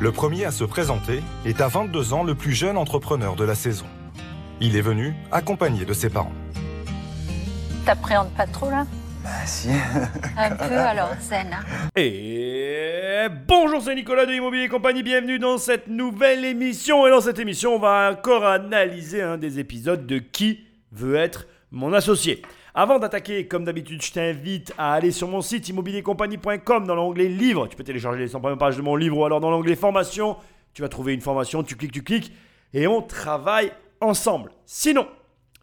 Le premier à se présenter est à 22 ans le plus jeune entrepreneur de la saison. Il est venu accompagné de ses parents. T'appréhendes pas trop là? Bah si. Un peu alors, zen. hein. Et bonjour, c'est Nicolas de Immobilier Compagnie, bienvenue dans cette nouvelle émission. Et dans cette émission, on va encore analyser un des épisodes de Qui veut être mon associé? Avant d'attaquer, comme d'habitude, je t'invite à aller sur mon site immobiliercompagnie.com dans l'onglet livres. Tu peux télécharger les 100 premières pages de mon livre ou alors dans l'onglet formation. Tu vas trouver une formation, tu cliques, tu cliques et on travaille ensemble. Sinon,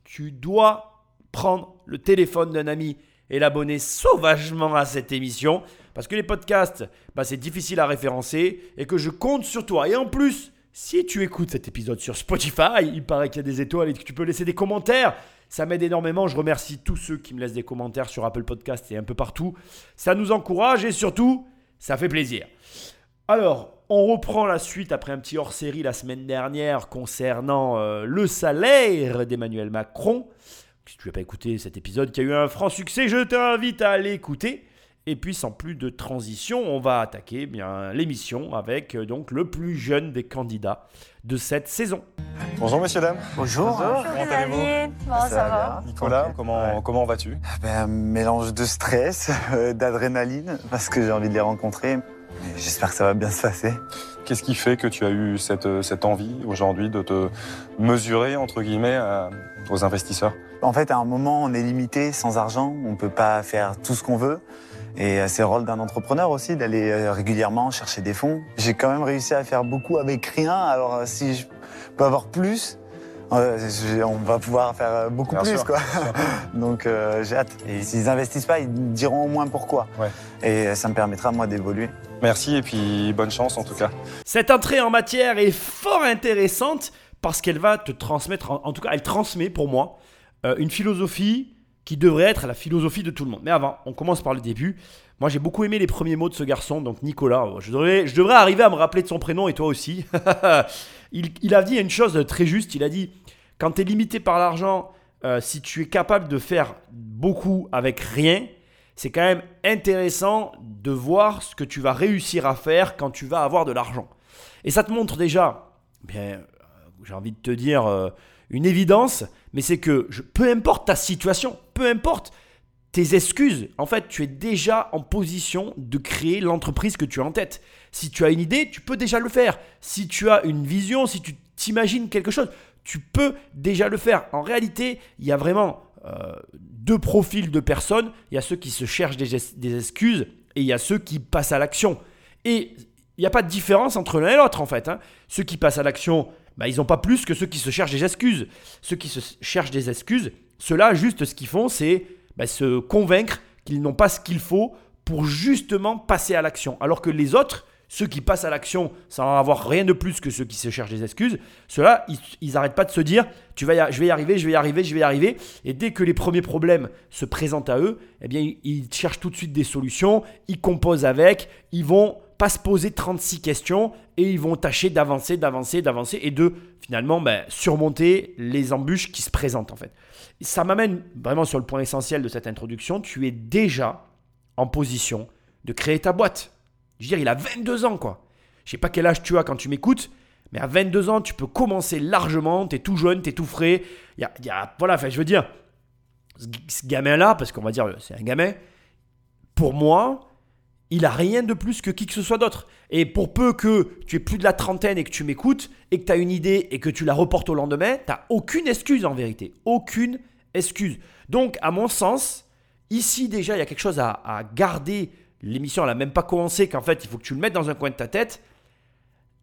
tu dois prendre le téléphone d'un ami et l'abonner sauvagement à cette émission parce que les podcasts, bah, c'est difficile à référencer et que je compte sur toi. Et en plus, si tu écoutes cet épisode sur Spotify, il paraît qu'il y a des étoiles et que tu peux laisser des commentaires. Ça m'aide énormément. Je remercie tous ceux qui me laissent des commentaires sur Apple Podcast et un peu partout. Ça nous encourage et surtout, ça fait plaisir. Alors, on reprend la suite après un petit hors-série la semaine dernière concernant euh, le salaire d'Emmanuel Macron. Si tu n'as pas écouté cet épisode qui a eu un franc succès, je t'invite à l'écouter. Et puis sans plus de transition, on va attaquer eh bien l'émission avec euh, donc le plus jeune des candidats de cette saison. Bonjour messieurs, dames. Bonjour. Comment allez-vous Bon, ça, va. Nicolas, comment, Ouais. comment vas-tu Ben, un mélange de stress, euh, d'adrénaline, parce que j'ai envie de les rencontrer. J'espère que ça va bien se passer. Qu'est-ce qui fait que tu as eu cette, euh, cette envie aujourd'hui de te mesurer, entre guillemets, à- aux investisseurs? En fait, à un moment, on est limité, sans argent, on ne peut pas faire tout ce qu'on veut. Et euh, c'est le rôle d'un entrepreneur aussi d'aller euh, régulièrement chercher des fonds. J'ai quand même réussi à faire beaucoup avec rien. Alors euh, si je peux avoir plus, on va pouvoir faire beaucoup Bien plus. sûr, Quoi. Donc euh, j'ai hâte. Et s'ils investissent pas, ils me diront au moins pourquoi. Ouais. Et ça me permettra moi d'évoluer. Merci et puis bonne chance en tout cas. Cette entrée en matière est fort intéressante parce qu'elle va te transmettre, en, en tout cas elle transmet pour moi, euh, une philosophie qui devrait être la philosophie de tout le monde. Mais avant, on commence par le début. Moi j'ai beaucoup aimé les premiers mots de ce garçon, donc Nicolas. Je devrais, je devrais arriver à me rappeler de son prénom et toi aussi. il, il a dit une chose très juste, il a dit, quand tu es limité par l'argent, euh, si tu es capable de faire beaucoup avec rien, c'est quand même intéressant de voir ce que tu vas réussir à faire quand tu vas avoir de l'argent. Et ça te montre déjà, bien, euh, j'ai envie de te dire euh, une évidence, mais c'est que peu importe ta situation, peu importe tes excuses, en fait, tu es déjà en position de créer l'entreprise que tu as en tête. Si tu as une idée, tu peux déjà le faire. Si tu as une vision, si tu t'imagines quelque chose, tu peux déjà le faire. En réalité, il y a vraiment euh, deux profils de personnes. Il y a ceux qui se cherchent des, es- des excuses et il y a ceux qui passent à l'action. Et il n'y a pas de différence entre l'un et l'autre en fait. hein. Ceux qui passent à l'action, bah, ils n'ont pas plus que ceux qui se cherchent des excuses. Ceux qui se cherchent des excuses, ceux-là, juste ce qu'ils font, c'est bah, se convaincre qu'ils n'ont pas ce qu'il faut pour justement passer à l'action. Alors que les autres, ceux qui passent à l'action sans avoir rien de plus que ceux qui se cherchent des excuses, ceux-là, ils, n'arrêtent pas de se dire tu vas y je vais y arriver, je vais y arriver, je vais y arriver. Et dès que les premiers problèmes se présentent à eux, eh bien, ils cherchent tout de suite des solutions, ils composent avec, ils vont pas se poser 36 questions et ils vont tâcher d'avancer, d'avancer, d'avancer et de finalement ben, surmonter les embûches qui se présentent en fait. Ça m'amène vraiment sur le point essentiel de cette introduction. Tu es déjà en position de créer ta boîte. Je veux dire, il a 22 ans, quoi. Je sais pas quel âge tu as quand tu m'écoutes, mais à 22 ans, tu peux commencer largement. Tu es tout jeune, tu es tout frais. Y y a- voilà, je veux dire, ce, gamin-là, parce qu'on va dire, c'est un gamin, pour moi, il a rien de plus que qui que ce soit d'autre. Et pour peu que tu aies plus de la trentaine et que tu m'écoutes, et que tu as une idée et que tu la reportes au lendemain, tu aucune excuse en vérité. Aucune excuse. Donc, à mon sens, ici déjà, il y a quelque chose à, garder. L'émission, elle n'a même pas commencé, qu'en fait, il faut que tu le mettes dans un coin de ta tête.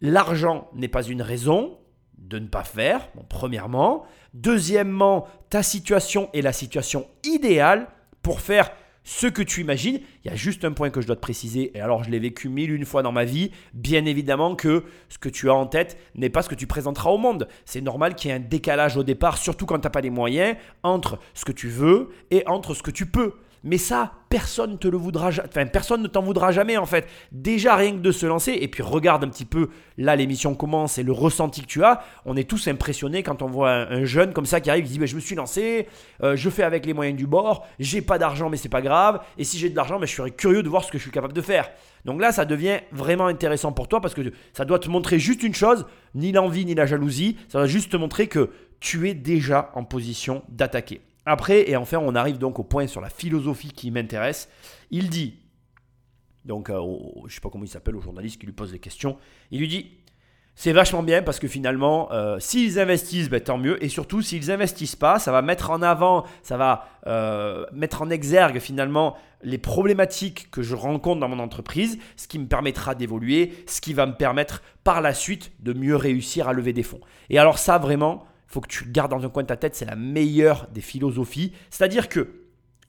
L'argent n'est pas une raison de ne pas faire, premièrement. Deuxièmement, ta situation est la situation idéale pour faire ce que tu imagines. Il y a juste un point que je dois te préciser, et alors je l'ai vécu mille une fois dans ma vie. Bien évidemment que ce que tu as en tête n'est pas ce que tu présenteras au monde. C'est normal qu'il y ait un décalage au départ, surtout quand tu n'as pas les moyens, entre ce que tu veux et entre ce que tu peux. Mais ça, personne te le voudra, enfin personne ne t'en voudra jamais en fait. Déjà rien que de se lancer et puis regarde un petit peu là l'émission commence et le ressenti que tu as. On est tous impressionnés quand on voit un, un jeune comme ça qui arrive qui dit Ben, je me suis lancé, euh, je fais avec les moyens du bord, j'ai pas d'argent mais c'est pas grave et si j'ai de l'argent, ben, je serais curieux de voir ce que je suis capable de faire. Donc là, ça devient vraiment intéressant pour toi parce que ça doit te montrer juste une chose, ni l'envie ni la jalousie, ça va juste te montrer que tu es déjà en position d'attaquer. Après, et enfin, on arrive donc au point sur la philosophie qui m'intéresse. Il dit, donc euh, au- je sais pas comment il s'appelle, au journaliste qui lui pose des questions, il lui dit, c'est vachement bien parce que finalement, euh, s'ils investissent, ben, tant mieux. Et surtout, s'ils investissent pas, ça va mettre en avant, ça va euh, mettre en exergue finalement les problématiques que je rencontre dans mon entreprise, ce qui me permettra d'évoluer, ce qui va me permettre par la suite de mieux réussir à lever des fonds. Et alors ça, vraiment, faut que tu gardes dans un coin de ta tête, c'est la meilleure des philosophies. C'est-à-dire que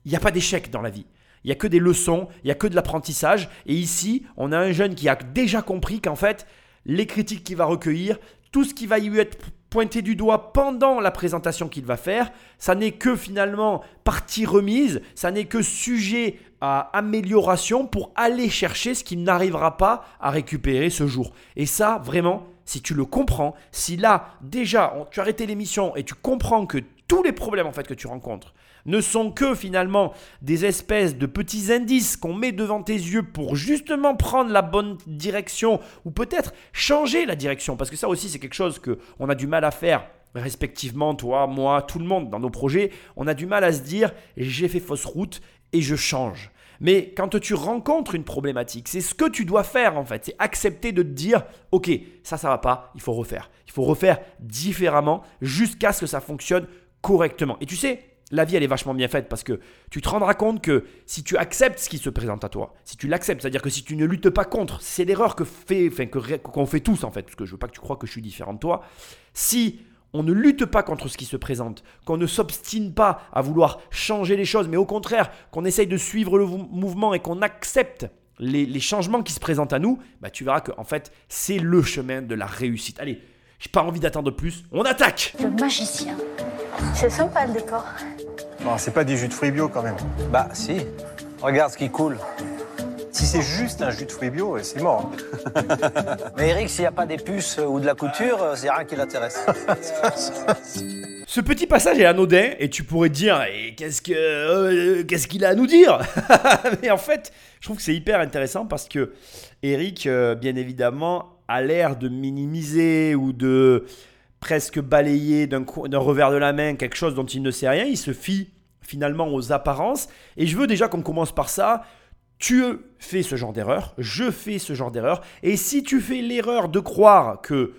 il n'y a pas d'échec dans la vie. Il n'y a que des leçons, il n'y a que de l'apprentissage. Et ici, on a un jeune qui a déjà compris qu'en fait, les critiques qu'il va recueillir, tout ce qui va lui être pointé du doigt pendant la présentation qu'il va faire, ça n'est que finalement partie remise, ça n'est que sujet à amélioration pour aller chercher ce qu'il n'arrivera pas à récupérer ce jour. Et ça, vraiment, si tu le comprends, si là, déjà, tu as arrêté l'émission et tu comprends que tous les problèmes en fait que tu rencontres ne sont que finalement des espèces de petits indices qu'on met devant tes yeux pour justement prendre la bonne direction ou peut-être changer la direction parce que ça aussi c'est quelque chose que on a du mal à faire respectivement toi, moi, tout le monde dans nos projets, on a du mal à se dire j'ai fait fausse route et je change. Mais quand tu rencontres une problématique, c'est ce que tu dois faire en fait, c'est accepter de te dire OK, ça ça va pas, il faut refaire. Il faut refaire différemment jusqu'à ce que ça fonctionne correctement. Et tu sais, la vie elle est vachement bien faite parce que tu te rendras compte que si tu acceptes ce qui se présente à toi, si tu l'acceptes, c'est-à-dire que si tu ne luttes pas contre, c'est l'erreur que fait, enfin, qu'on fait tous en fait, parce que je veux pas que tu crois que je suis différent de toi. Si on ne lutte pas contre ce qui se présente, qu'on ne s'obstine pas à vouloir changer les choses, mais au contraire, qu'on essaye de suivre le mou- mouvement et qu'on accepte les, les changements qui se présentent à nous, bah, tu verras que en fait, c'est le chemin de la réussite. Allez, j'ai pas envie d'attendre plus, on attaque Le magicien. C'est sympa le décor. Non, c'est pas des jus de fruits bio quand même. Bah si, regarde ce qui coule. Si c'est juste un jus de fruits bio, c'est mort. Mais Eric, s'il n'y a pas des puces ou de la couture, euh, c'est rien qui l'intéresse. Ce petit passage est anodin et tu pourrais te dire et qu'est-ce que euh, qu'est-ce qu'il a à nous dire? Mais en fait, je trouve que c'est hyper intéressant parce que Eric, euh, bien évidemment, a l'air de minimiser ou de presque balayer d'un revers de la main quelque chose dont il ne sait rien. Il se fie finalement aux apparences. Et je veux déjà qu'on commence par ça. Tu fais ce genre d'erreur, je fais ce genre d'erreur. Et si tu fais l'erreur de croire que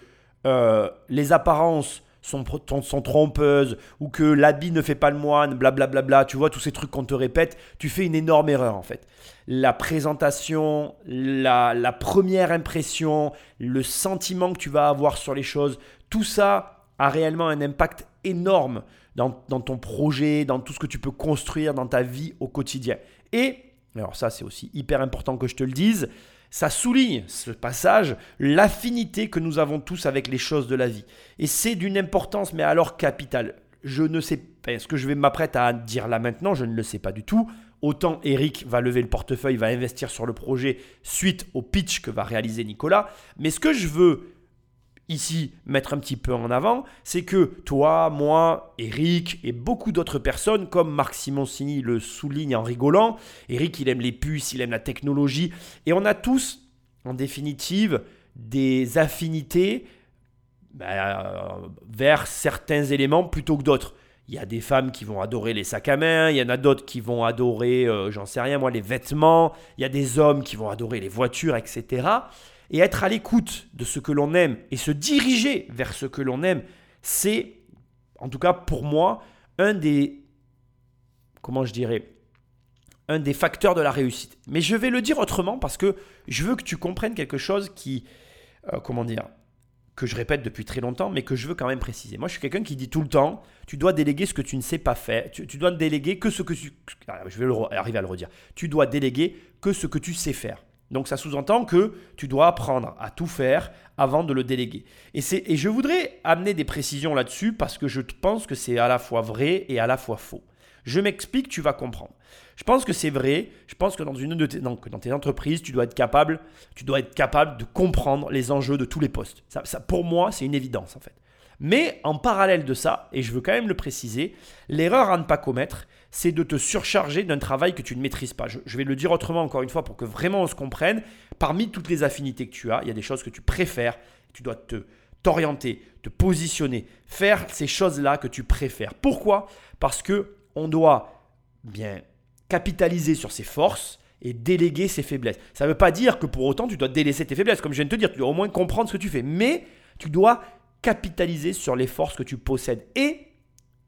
euh, les apparences sont, sont- trompeuses ou que l'habit ne fait pas le moine, blablabla, bla, tu vois, tous ces trucs qu'on te répète, tu fais une énorme erreur en fait. La présentation, la, la première impression, le sentiment que tu vas avoir sur les choses, tout ça a réellement un impact énorme dans, dans ton projet, dans tout ce que tu peux construire dans ta vie au quotidien. Et, alors ça c'est aussi hyper important que je te le dise, ça souligne ce passage l'affinité que nous avons tous avec les choses de la vie. Et c'est d'une importance, mais alors capitale. Je ne sais pas, ce que je vais m'apprêter à dire là maintenant, je ne le sais pas du tout. Autant Eric va lever le portefeuille, va investir sur le projet suite au pitch que va réaliser Nicolas. Mais ce que je veux ici mettre un petit peu en avant, c'est que toi, moi, Eric et beaucoup d'autres personnes, comme Marc Simoncini le souligne en rigolant, Eric il aime les puces, il aime la technologie, et on a tous, en définitive, des affinités bah, euh, vers certains éléments plutôt que d'autres. Il y a des femmes qui vont adorer les sacs à main, il y en a d'autres qui vont adorer, euh, j'en sais rien moi, les vêtements, il y a des hommes qui vont adorer les voitures, etc. Et être à l'écoute de ce que l'on aime et se diriger vers ce que l'on aime, c'est, en tout cas pour moi, un des, comment je dirais, un des facteurs de la réussite. Mais je vais le dire autrement parce que je veux que tu comprennes quelque chose qui, euh, comment dire, que je répète depuis très longtemps, mais que je veux quand même préciser. Moi, je suis quelqu'un qui dit tout le temps, tu dois déléguer ce que tu ne sais pas faire. Tu, dois déléguer que ce que tu... Ah, Je vais arriver à le redire. Tu dois déléguer que ce que tu sais faire. Donc ça sous-entend que tu dois apprendre à tout faire avant de le déléguer. Et, et je voudrais amener des précisions là-dessus parce que je pense que c'est à la fois vrai et à la fois faux. Je m'explique, tu vas comprendre. Je pense que c'est vrai. Je pense que dans une de tes, entreprises, tu dois être capable, tu dois être capable de comprendre les enjeux de tous les postes. Pour moi, c'est une évidence en fait. Mais en parallèle de ça, et je veux quand même le préciser, l'erreur à ne pas commettre, c'est de te surcharger d'un travail que tu ne maîtrises pas. Je, vais le dire autrement encore une fois pour que vraiment on se comprenne. Parmi toutes les affinités que tu as, il y a des choses que tu préfères. Tu dois te t'orienter, te positionner, faire ces choses-là que tu préfères. Pourquoi? Parce que on doit bien capitaliser sur ses forces et déléguer ses faiblesses. Ça ne veut pas dire que pour autant tu dois délaisser tes faiblesses. Comme je viens de te dire, tu dois au moins comprendre ce que tu fais. Mais tu dois capitaliser sur les forces que tu possèdes. Et,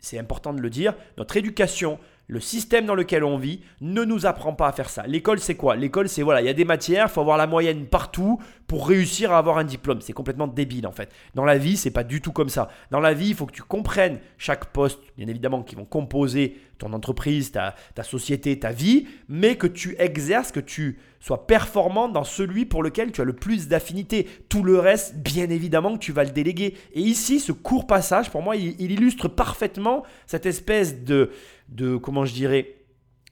c'est important de le dire, notre éducation, le système dans lequel on vit ne nous apprend pas à faire ça. L'école, c'est quoi? L'école, c'est voilà, il y a des matières, il faut avoir la moyenne partout pour réussir à avoir un diplôme. C'est complètement débile en fait. Dans la vie, c'est pas du tout comme ça. Dans la vie, il faut que tu comprennes chaque poste, bien évidemment, qui vont composer ton entreprise, ta, ta société, ta vie, mais que tu exerces, que tu sois performant dans celui pour lequel tu as le plus d'affinité. Tout le reste, bien évidemment, que tu vas le déléguer. Et ici, ce court passage, pour moi, il, il illustre parfaitement cette espèce de de, comment je dirais,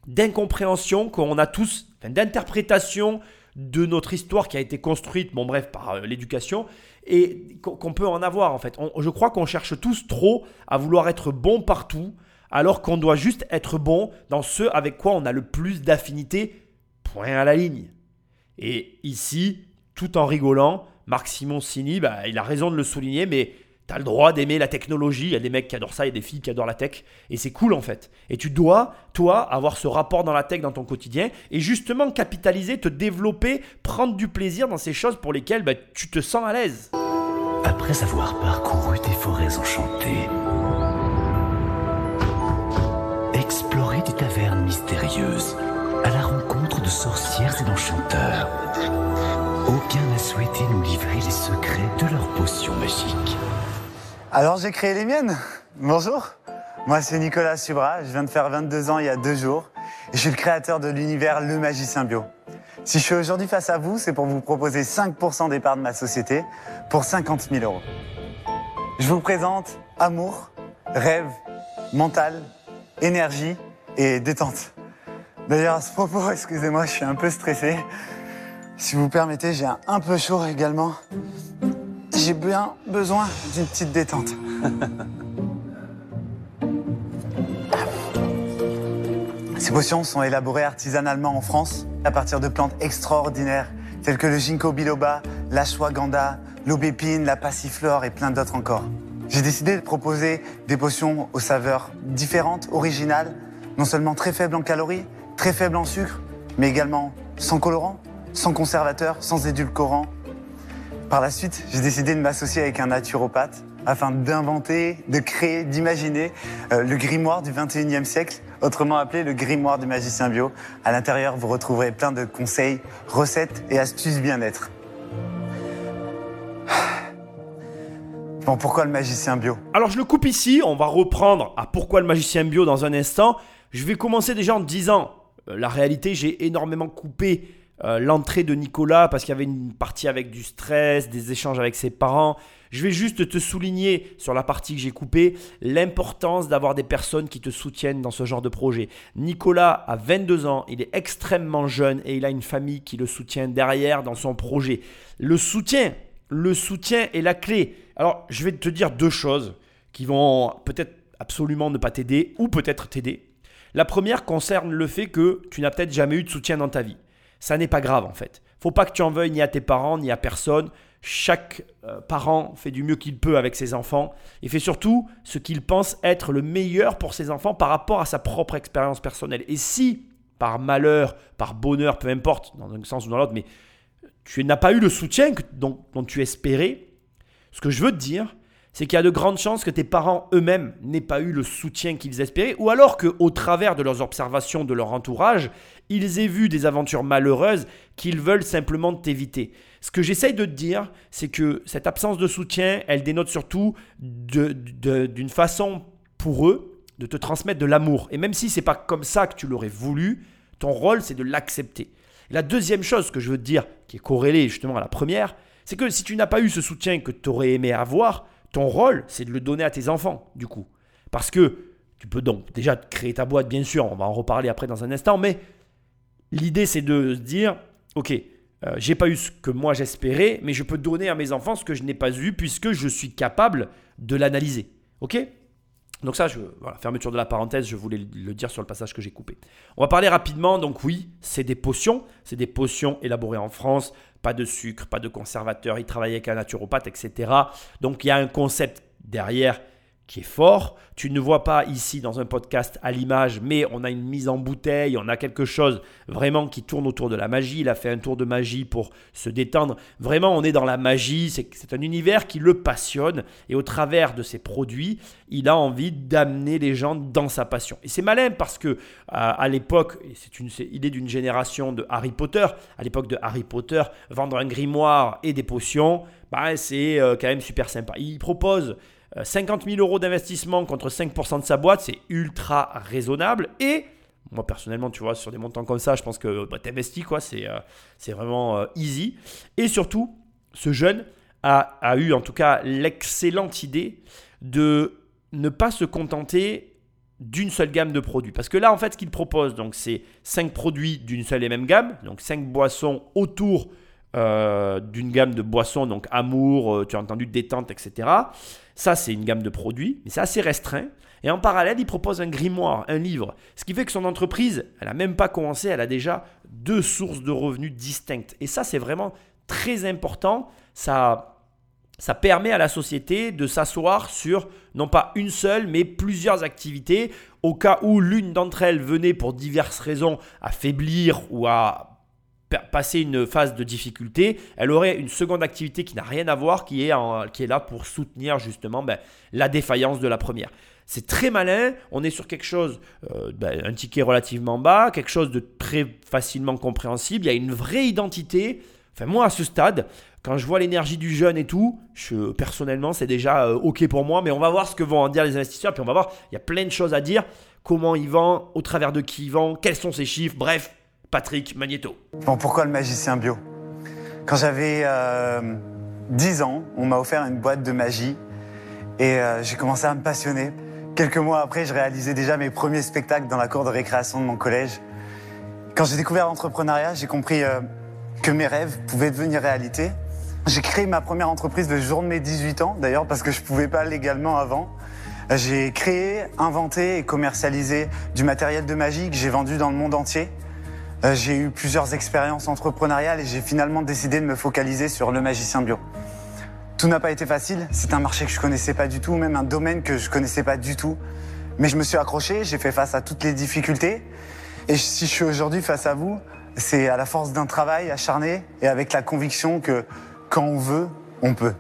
d'incompréhension qu'on a tous, d'interprétation de notre histoire qui a été construite, bon bref, par euh, l'éducation, et qu'on peut en avoir en fait. je crois qu'on cherche tous trop à vouloir être bon partout, alors qu'on doit juste être bon dans ce avec quoi on a le plus d'affinité, point à la ligne. Et ici, tout en rigolant, Marc Simoncini, bah, il a raison de le souligner, mais T'as le droit d'aimer la technologie. Il y a des mecs qui adorent ça, il y a des filles qui adorent la tech. Et c'est cool en fait. Et tu dois, toi, avoir ce rapport dans la tech dans ton quotidien et justement capitaliser, te développer, prendre du plaisir dans ces choses pour lesquelles bah, tu te sens à l'aise. Après avoir parcouru des forêts enchantées, exploré des tavernes mystérieuses, à la rencontre de sorcières et d'enchanteurs, aucun n'a souhaité nous livrer les secrets de leurs potions magiques. Alors j'ai créé les miennes. Bonjour. Moi c'est Nicolas Subra, je viens de faire 22 ans il y a deux jours. Et je suis le créateur de l'univers Le Magicien Bio. Si je suis aujourd'hui face à vous, c'est pour vous proposer 5% d'épargne de ma société pour 50 000 euros. Je vous présente amour, rêve, mental, énergie et détente. D'ailleurs, à ce propos, excusez-moi, je suis un peu stressé. Si vous permettez, j'ai un, peu chaud également j'ai bien besoin d'une petite détente. Ces potions sont élaborées artisanalement en France à partir de plantes extraordinaires telles que le ginkgo biloba, l'ashwagandha, l'aubépine, la passiflore et plein d'autres encore. J'ai décidé de proposer des potions aux saveurs différentes, originales, non seulement très faibles en calories, très faibles en sucre, mais également sans colorant, sans conservateur, sans édulcorant par la suite, j'ai décidé de m'associer avec un naturopathe afin d'inventer, de créer, d'imaginer euh, le grimoire du 21e siècle, autrement appelé le grimoire du magicien bio. À l'intérieur, vous retrouverez plein de conseils, recettes et astuces bien-être. Bon, pourquoi le magicien bio? Alors je le coupe ici, on va reprendre à pourquoi le magicien bio dans un instant. Je vais commencer déjà en disant, euh, la réalité, j'ai énormément coupé euh, l'entrée de Nicolas parce qu'il y avait une partie avec du stress, des échanges avec ses parents. Je vais juste te souligner sur la partie que j'ai coupée l'importance d'avoir des personnes qui te soutiennent dans ce genre de projet. Nicolas a 22 ans, il est extrêmement jeune et il a une famille qui le soutient derrière dans son projet. Le soutien, le soutien est la clé. Alors, je vais te dire deux choses qui vont peut-être absolument ne pas t'aider ou peut-être t'aider. La première concerne le fait que tu n'as peut-être jamais eu de soutien dans ta vie ça n'est pas grave en fait. Faut pas que tu en veuilles ni à tes parents ni à personne. Chaque euh, parent fait du mieux qu'il peut avec ses enfants et fait surtout ce qu'il pense être le meilleur pour ses enfants par rapport à sa propre expérience personnelle. Et si, par malheur, par bonheur, peu importe, dans un sens ou dans l'autre, mais tu n'as pas eu le soutien dont, dont tu espérais, ce que je veux te dire, c'est qu'il y a de grandes chances que tes parents eux-mêmes n'aient pas eu le soutien qu'ils espéraient, ou alors qu'au travers de leurs observations de leur entourage, ils aient vu des aventures malheureuses qu'ils veulent simplement t'éviter. Ce que j'essaye de te dire, c'est que cette absence de soutien, elle dénote surtout d'une façon pour eux de te transmettre de l'amour. Et même si c'est pas comme ça que tu l'aurais voulu, ton rôle c'est de l'accepter. La deuxième chose que je veux te dire, qui est corrélée justement à la première, c'est que si tu n'as pas eu ce soutien que tu aurais aimé avoir, ton rôle, c'est de le donner à tes enfants, du coup. Parce que Tu peux donc déjà créer ta boîte, bien sûr, on va en reparler après dans un instant, mais l'idée c'est de se dire, ok, euh, j'ai pas eu ce que moi j'espérais, mais je peux donner à mes enfants ce que je n'ai pas eu puisque je suis capable de l'analyser. Ok? Donc ça, je, fermeture de la parenthèse, je voulais le dire sur le passage que j'ai coupé. On va parler rapidement, donc oui, c'est des potions, c'est des potions élaborées en France, pas de sucre, pas de conservateur, ils travaillent avec un naturopathe, etc. Donc il y a un concept derrière qui est fort. Tu ne vois pas ici dans un podcast à l'image, mais on a une mise en bouteille, on a quelque chose vraiment qui tourne autour de la magie. Il a fait un tour de magie pour se détendre. Vraiment, on est dans la magie, c'est un univers qui le passionne et au travers de ses produits, il a envie d'amener les gens dans sa passion. Et c'est malin parce que à, l'époque, il est d'une génération de Harry Potter, à l'époque de Harry Potter, vendre un grimoire et des potions, bah, c'est euh, quand même super sympa. Il propose 50 euh, 000 euros d'investissement contre 5% de sa boîte, c'est ultra raisonnable. Et moi, personnellement, tu vois, sur des montants comme ça, je pense que bah, tu investis, quoi. C'est, euh, vraiment euh, easy. Et surtout, ce jeune a, a eu en tout cas l'excellente idée de ne pas se contenter d'une seule gamme de produits. Parce que là, en fait, ce qu'il propose, donc, c'est 5 produits d'une seule et même gamme, donc 5 boissons autour d'une gamme de boissons, donc amour, tu as entendu détente, etc. Ça, c'est une gamme de produits, mais c'est assez restreint. Et en parallèle, il propose un grimoire, un livre. Ce qui fait que son entreprise, elle n'a même pas commencé, elle a déjà deux sources de revenus distinctes. Et ça, c'est vraiment très important. Ça, ça permet à la société de s'asseoir sur non pas une seule, mais plusieurs activités. Au cas où l'une d'entre elles venait pour diverses raisons à faiblir ou à passer une phase de difficulté, elle aurait une seconde activité qui n'a rien à voir, qui est, qui est là pour soutenir justement ben, la défaillance de la première. C'est très malin, on est sur quelque chose, euh, ben, un ticket relativement bas, quelque chose de très facilement compréhensible, il y a une vraie identité. Enfin moi à ce stade, quand je vois l'énergie du jeune et tout, je, personnellement c'est déjà euh, ok pour moi, mais on va voir ce que vont en dire les investisseurs, puis on va voir, il y a plein de choses à dire, comment ils vendent, au travers de qui ils vendent, quels sont ces chiffres, bref, Patrick Magneto. Bon, pourquoi le magicien bio? Quand j'avais 10 euh, ans, on m'a offert une boîte de magie et euh, j'ai commencé à me passionner. Quelques mois après, je réalisais déjà mes premiers spectacles dans la cour de récréation de mon collège. Quand j'ai découvert l'entrepreneuriat, j'ai compris euh, que mes rêves pouvaient devenir réalité. J'ai créé ma première entreprise le jour de mes 18 ans, d'ailleurs, parce que je ne pouvais pas légalement avant. J'ai créé, inventé et commercialisé du matériel de magie que j'ai vendu dans le monde entier. Euh, j'ai eu plusieurs expériences entrepreneuriales et j'ai finalement décidé de me focaliser sur le magicien bio. Tout n'a pas été facile, c'est un marché que je connaissais pas du tout, même un domaine que je connaissais pas du tout. Mais je me suis accroché, j'ai fait face à toutes les difficultés. Et si je suis aujourd'hui face à vous, c'est à la force d'un travail acharné et avec la conviction que quand on veut, on peut.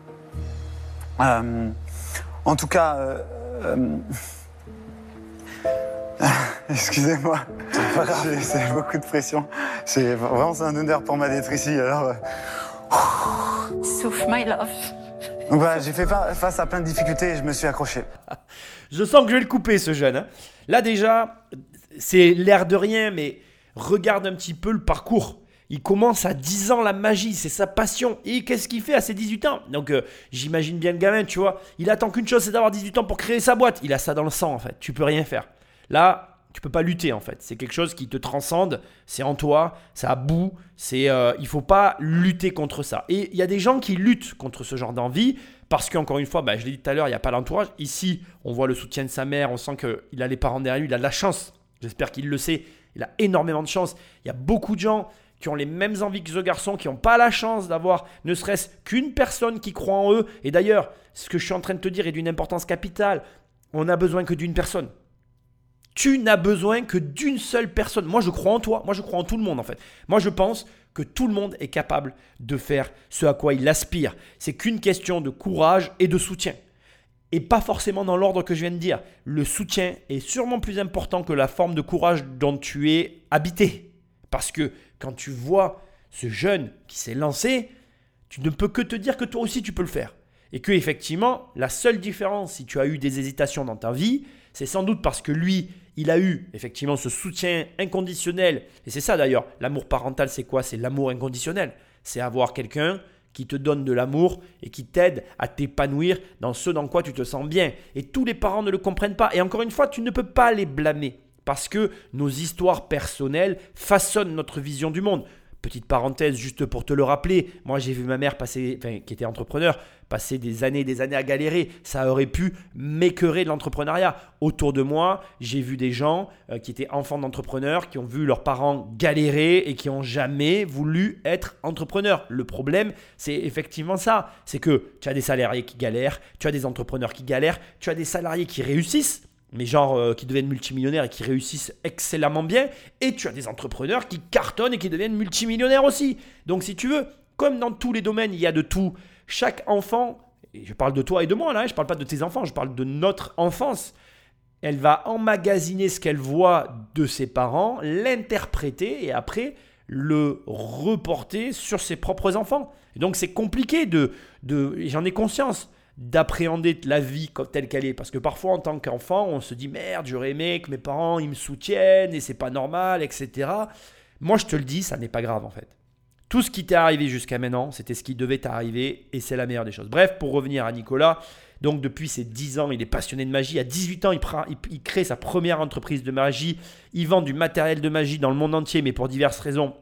Euh, en tout cas, euh, Excusez-moi. C'est beaucoup de pression. C'est vraiment un honneur pour ma d'être ici. Alors. Euh, Souffle, my love. Donc voilà, j'ai fait face à plein de difficultés et je me suis accroché. je sens que je vais le couper, ce jeune. Hein. Là déjà, c'est l'air de rien, mais regarde un petit peu le parcours. Il commence à 10 ans la magie, c'est sa passion. Et qu'est-ce qu'il fait à ses 18 ans? Donc euh, j'imagine bien le gamin, tu vois. Il attend qu'une chose, c'est d'avoir 18 ans pour créer sa boîte. Il a ça dans le sang en fait. Tu peux rien faire. Là, tu peux pas lutter en fait. C'est quelque chose qui te transcende, c'est en toi, ça bout, c'est euh, il faut pas lutter contre ça. Et il y a des gens qui luttent contre ce genre d'envie parce qu'encore une fois, bah, je l'ai dit tout à l'heure, il n'y a pas l'entourage. Ici, on voit le soutien de sa mère, on sent qu'il a les parents derrière lui, il a de la chance. J'espère qu'il le sait. Il a énormément de chance. Il y a beaucoup de gens qui ont les mêmes envies que ce garçon, qui n'ont pas la chance d'avoir ne serait-ce qu'une personne qui croit en eux. Et d'ailleurs, ce que je suis en train de te dire est d'une importance capitale. On n'a besoin que d'une personne. Tu n'as besoin que d'une seule personne. Moi, je crois en toi. Moi, je crois en tout le monde, en fait. Moi, je pense que tout le monde est capable de faire ce à quoi il aspire. C'est qu'une question de courage et de soutien. Et pas forcément dans l'ordre que je viens de dire. Le soutien est sûrement plus important que la forme de courage dont tu es habité. Parce que quand tu vois ce jeune qui s'est lancé, tu ne peux que te dire que toi aussi tu peux le faire. Et que effectivement, la seule différence si tu as eu des hésitations dans ta vie, c'est sans doute parce que lui, il a eu effectivement ce soutien inconditionnel. Et c'est ça d'ailleurs, l'amour parental, c'est quoi? C'est l'amour inconditionnel. C'est avoir quelqu'un qui te donnent de l'amour et qui t'aident à t'épanouir dans ce dans quoi tu te sens bien. Et tous les parents ne le comprennent pas. Et encore une fois, tu ne peux pas les blâmer parce que nos histoires personnelles façonnent notre vision du monde. Petite parenthèse, juste pour te le rappeler, moi j'ai vu ma mère passer, qui était entrepreneur, passer des années et des années à galérer. Ça aurait pu m'écœurer de l'entrepreneuriat. Autour de moi, j'ai vu des gens euh, qui étaient enfants d'entrepreneurs, qui ont vu leurs parents galérer et qui n'ont jamais voulu être entrepreneurs. Le problème, c'est effectivement ça. C'est que tu as des salariés qui galèrent, tu as des entrepreneurs qui galèrent, tu as des salariés qui réussissent mais genre euh, qui deviennent multimillionnaires et qui réussissent excellemment bien, et tu as des entrepreneurs qui cartonnent et qui deviennent multimillionnaires aussi. Donc si tu veux, comme dans tous les domaines, il y a de tout, chaque enfant, et je parle de toi et de moi là, hein, je ne parle pas de tes enfants, je parle de notre enfance, elle va emmagasiner ce qu'elle voit de ses parents, l'interpréter et après le reporter sur ses propres enfants. Et donc c'est compliqué de, de j'en ai conscience d'appréhender la vie telle qu'elle est. Parce que parfois, en tant qu'enfant, on se dit merde, j'aurais aimé que mes parents ils me soutiennent et c'est pas normal, etc. Moi, je te le dis, ça n'est pas grave en fait. Tout ce qui t'est arrivé jusqu'à maintenant, c'était ce qui devait t'arriver et c'est la meilleure des choses. Bref, pour revenir à Nicolas, donc depuis ses 10 ans, il est passionné de magie. À 18 ans, il, crée sa première entreprise de magie. Il vend du matériel de magie dans le monde entier, mais pour diverses raisons,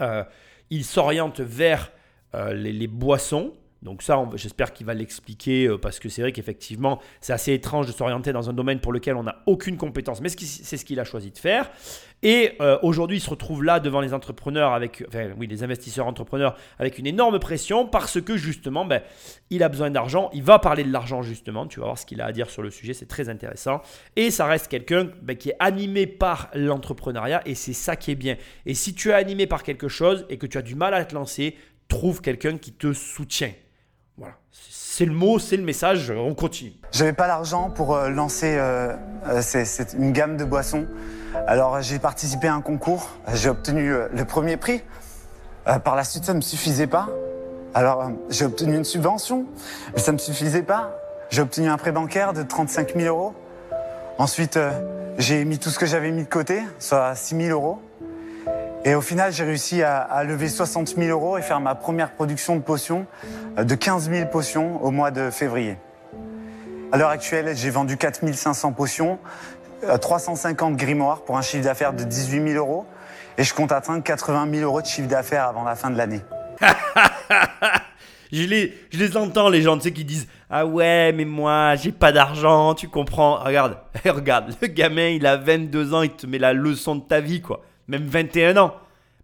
euh, il s'oriente vers euh, les boissons. Donc ça, j'espère qu'il va l'expliquer euh, parce que c'est vrai qu'effectivement, c'est assez étrange de s'orienter dans un domaine pour lequel on n'a aucune compétence, mais c'est ce qu'il a choisi de faire. Et euh, aujourd'hui, il se retrouve là devant les entrepreneurs avec, enfin, oui, les investisseurs entrepreneurs avec une énorme pression parce que justement, ben, il a besoin d'argent. Il va parler de l'argent justement. Tu vas voir ce qu'il a à dire sur le sujet. C'est très intéressant. Et ça reste quelqu'un ben, qui est animé par l'entrepreneuriat et c'est ça qui est bien. Et si tu es animé par quelque chose et que tu as du mal à te lancer, trouve quelqu'un qui te soutient. Voilà, c'est le mot, c'est le message, on continue. J'avais pas l'argent pour euh, lancer euh, euh, une gamme de boissons. Alors j'ai participé à un concours, j'ai obtenu le premier prix. par la suite, ça me suffisait pas. Alors j'ai obtenu une subvention, mais ça me suffisait pas. J'ai obtenu un prêt bancaire de 35 000 euros. Ensuite, j'ai mis tout ce que j'avais mis de côté, soit 6 000 euros. Et au final, j'ai réussi à, lever 60 000 euros et faire ma première production de potions, euh, de 15 000 potions au mois de février. À l'heure actuelle, j'ai vendu 4 500 potions, 350 euh, grimoires pour un chiffre d'affaires de 18 000 euros. Et je compte atteindre 80 000 euros de chiffre d'affaires avant la fin de l'année. je, les, je les entends, les gens, tu sais, qui disent Ah ouais, mais moi, j'ai pas d'argent, tu comprends. Regarde, regarde, le gamin, il a 22 ans, il te met la leçon de ta vie, quoi même 21 ans.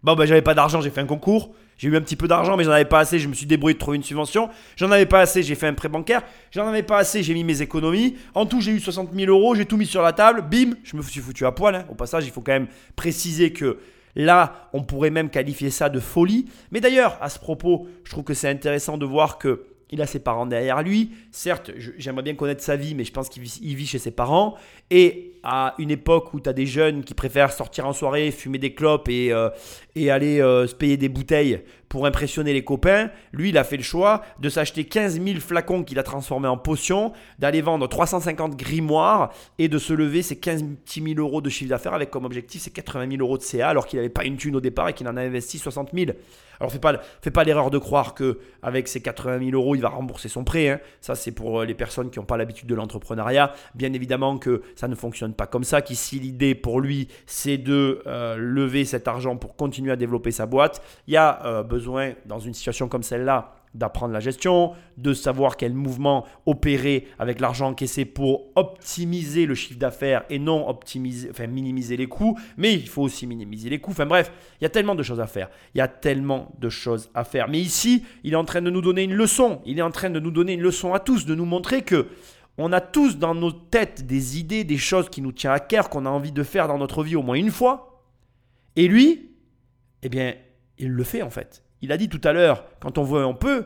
Bon, ben j'avais pas d'argent, j'ai fait un concours. J'ai eu un petit peu d'argent, mais j'en avais pas assez. Je me suis débrouillé de trouver une subvention. J'en avais pas assez, j'ai fait un prêt bancaire. J'en avais pas assez, j'ai mis mes économies. En tout, j'ai eu 60 000 euros, j'ai tout mis sur la table. Bim, je me suis foutu à poil. Hein. Au passage, il faut quand même préciser que là, on pourrait même qualifier ça de folie. Mais d'ailleurs, à ce propos, je trouve que c'est intéressant de voir que il a ses parents derrière lui. Certes, j'aimerais bien connaître sa vie, mais je pense qu'il vit chez ses parents. Et à une époque où tu as des jeunes qui préfèrent sortir en soirée, fumer des clopes et, euh, et aller euh, se payer des bouteilles pour impressionner les copains, lui, il a fait le choix de s'acheter 15 000 flacons qu'il a transformés en potions, d'aller vendre 350 grimoires et de se lever ses 15 000 euros de chiffre d'affaires avec comme objectif ses 80 000 euros de CA alors qu'il n'avait pas une thune au départ et qu'il en a investi 60 000. Alors fais pas, fais pas l'erreur de croire que avec ces 80 000 euros, il va rembourser son prêt. Hein. Ça, c'est pour euh, les personnes qui n'ont pas l'habitude de l'entrepreneuriat. Bien évidemment que ça ne fonctionne pas comme ça. Qu'ici, l'idée pour lui, c'est de euh, lever cet argent pour continuer à développer sa boîte. Il y a euh, besoin, dans une situation comme celle-là, d'apprendre la gestion, de savoir quel mouvement opérer avec l'argent encaissé pour optimiser le chiffre d'affaires et non optimiser, enfin minimiser les coûts, mais il faut aussi minimiser les coûts. Enfin bref, il y a tellement de choses à faire. Il y a tellement de choses à faire. Mais ici, il est en train de nous donner une leçon. Il est en train de nous donner une leçon à tous, de nous montrer que on a tous dans nos têtes des idées, des choses qui nous tiennent à cœur, qu'on a envie de faire dans notre vie au moins une fois. Et lui, eh bien, il le fait en fait. Il a dit tout à l'heure, quand on veut, on peut.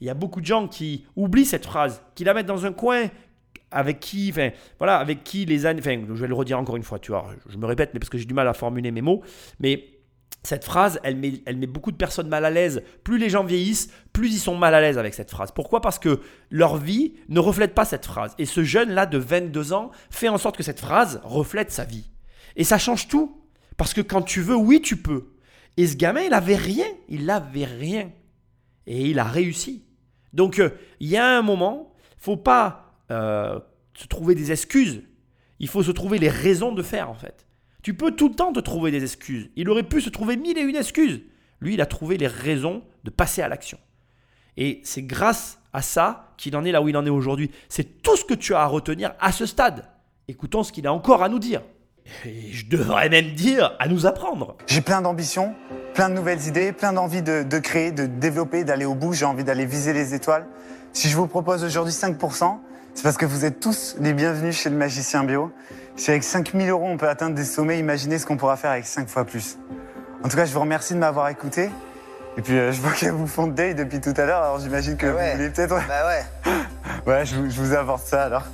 Il y a beaucoup de gens qui oublient cette phrase, qui la mettent dans un coin, avec qui, enfin, voilà, avec qui les années, enfin, je vais le redire encore une fois, tu vois, je me répète, mais parce que j'ai du mal à formuler mes mots, mais cette phrase, elle met, beaucoup de personnes mal à l'aise. Plus les gens vieillissent, plus ils sont mal à l'aise avec cette phrase. Pourquoi? Parce que leur vie ne reflète pas cette phrase. Et ce jeune-là de 22 ans fait en sorte que cette phrase reflète sa vie. Et ça change tout. Parce que quand tu veux, oui, tu peux. Et ce gamin, il avait rien. Il avait rien. Et il a réussi. Donc, euh, il y a un moment, faut pas euh, se trouver des excuses. Il faut se trouver les raisons de faire, en fait. Tu peux tout le temps te trouver des excuses. Il aurait pu se trouver mille et une excuses. Lui, il a trouvé les raisons de passer à l'action. Et c'est grâce à ça qu'il en est là où il en est aujourd'hui. C'est tout ce que tu as à retenir à ce stade. Écoutons ce qu'il a encore à nous dire. Et je devrais même dire à nous apprendre. J'ai plein d'ambitions, plein de nouvelles idées, plein d'envie de, créer, de développer, d'aller au bout. J'ai envie d'aller viser les étoiles. Si je vous propose aujourd'hui 5%, c'est parce que vous êtes tous les bienvenus chez le magicien bio. Si avec 5000 euros on peut atteindre des sommets, imaginez ce qu'on pourra faire avec 5 fois plus. En tout cas, je vous remercie de m'avoir écouté. Et puis, euh, je vois qu'elle vous font de deuil depuis tout à l'heure, alors j'imagine que Ouais. vous voulez peut-être... Bah ouais. Ouais, je vous, je vous apporte ça alors.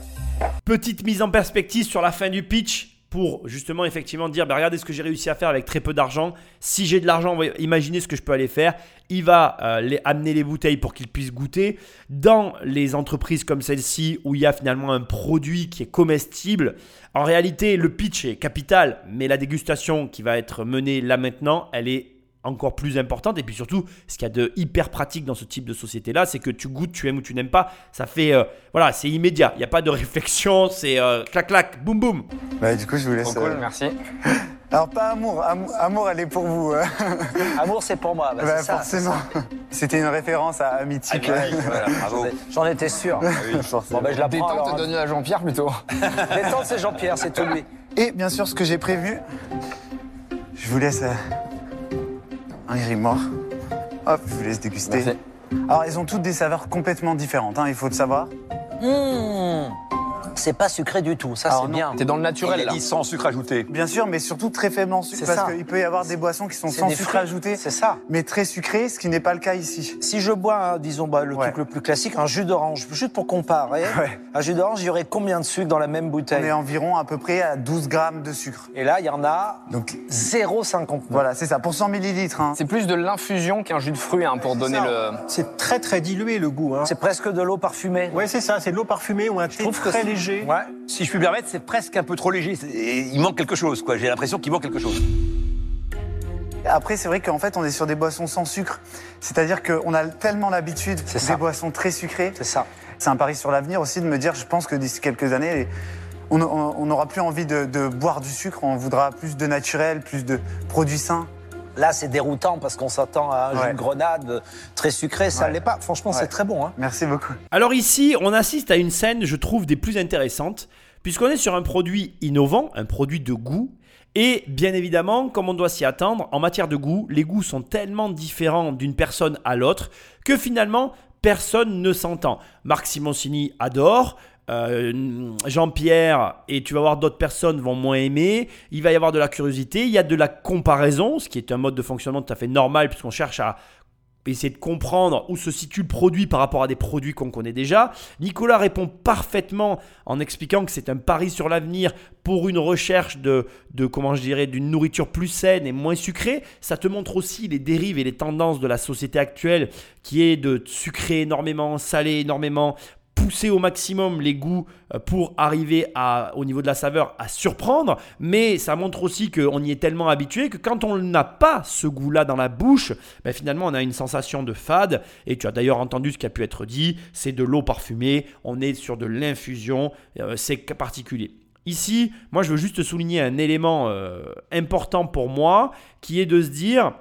Petite mise en perspective sur la fin du pitch pour justement effectivement dire bah, regardez ce que j'ai réussi à faire avec très peu d'argent. Si j'ai de l'argent, imaginez ce que je peux aller faire. Il va euh, les, amener les bouteilles pour qu'ils puissent goûter. Dans les entreprises comme celle-ci où il y a finalement un produit qui est comestible, en réalité le pitch est capital, mais la dégustation qui va être menée là maintenant, elle est encore plus importante. Et puis surtout, ce qu'il y a de hyper pratique dans ce type de société-là, c'est que tu goûtes, tu aimes ou tu n'aimes pas. Ça fait, euh, voilà, c'est immédiat. Il n'y a pas de réflexion, c'est euh, clac clac, boum boum. Bah, du coup, je vous laisse... Trop cool, euh, merci. Alors, pas amour, amour, amour, elle est pour vous. euh. Amour, c'est pour moi. Bah, Bah, ça. forcément. C'était une référence à, Mythique. Voilà, bravo. J'en étais sûr. Forcément. Bon, ben je la prends Détente alors. donne à Jean-Pierre plutôt. Détente, c'est Jean-Pierre, c'est tout lui. Et bien sûr, ce que j'ai prévu, je vous laisse euh, un grimoire. Hop, je vous laisse déguster. Merci. Alors, elles ont toutes des saveurs complètement différentes, hein, il faut le savoir. Mmh. C'est pas sucré du tout, ça c'est bien. T'es dans le naturel là. sans sucre ajouté. Bien sûr, mais surtout très faible en sucre, C'est parce qu'il peut y avoir des boissons qui sont sans sucre fruits. ajouté, C'est ça. mais très sucrées, ce qui n'est pas le cas ici. Si je bois, hein, disons, bah, le Ouais. truc le plus classique, un jus d'orange, juste pour comparer, Ouais. un jus d'orange, il y aurait combien de sucre dans la même On bouteille est environ à peu près à 12 grammes de sucre. Et là, il y en a Donc 0,59. voilà, c'est ça, pour 100 millilitres. hein. C'est plus de l'infusion qu'un jus de fruits hein, pour donner le. C'est très très dilué le goût. Hein. C'est presque de l'eau parfumée. Ouais, c'est ça, c'est de l'eau parfumée ou un thé très c'est- léger. Ouais. Si je puis me permettre, c'est presque un peu trop léger. Il manque quelque chose, quoi. J'ai l'impression qu'il manque quelque chose. Après, c'est vrai qu'en fait, on est sur des boissons sans sucre. C'est-à-dire qu'on a tellement l'habitude des boissons très sucrées. C'est ça. C'est un pari sur l'avenir aussi de me dire, je pense que d'ici quelques années, on n'aura plus envie de, de boire du sucre, on voudra plus de naturel, plus de produits sains. Là, c'est déroutant parce qu'on s'attend à un jus de grenade très sucré. Ça Ouais. l'est pas. Franchement, Ouais. c'est très bon. Hein. Merci beaucoup. Alors ici, on assiste à une scène, je trouve, des plus intéressantes, puisqu'on est sur un produit innovant, un produit de goût. Et bien évidemment, comme on doit s'y attendre, en matière de goût, les goûts sont tellement différents d'une personne à l'autre que finalement, personne ne s'entend. Marc Simoncini adore. Euh, Jean-Pierre et tu vas voir d'autres personnes vont moins aimer, il va y avoir de la curiosité, il y a de la comparaison, ce qui est un mode de fonctionnement tout à fait normal puisqu'on cherche à essayer de comprendre où se situe le produit par rapport à des produits qu'on connaît déjà. Nicolas répond parfaitement en expliquant que c'est un pari sur l'avenir pour une recherche de, de comment je dirais, d'une nourriture plus saine et moins sucrée. Ça te montre aussi les dérives et les tendances de la société actuelle qui est de sucrer énormément, saler énormément, pousser au maximum les goûts euh, pour arriver à, au niveau de la saveur à surprendre, mais ça montre aussi qu'on y est tellement habitué que quand on n'a pas ce goût-là dans la bouche, ben finalement on a une sensation de fade, et tu as d'ailleurs entendu ce qui a pu être dit, c'est de l'eau parfumée, on est sur de l'infusion, euh, c'est particulier. Ici, moi je veux juste souligner un élément euh, important pour moi, qui est de se dire,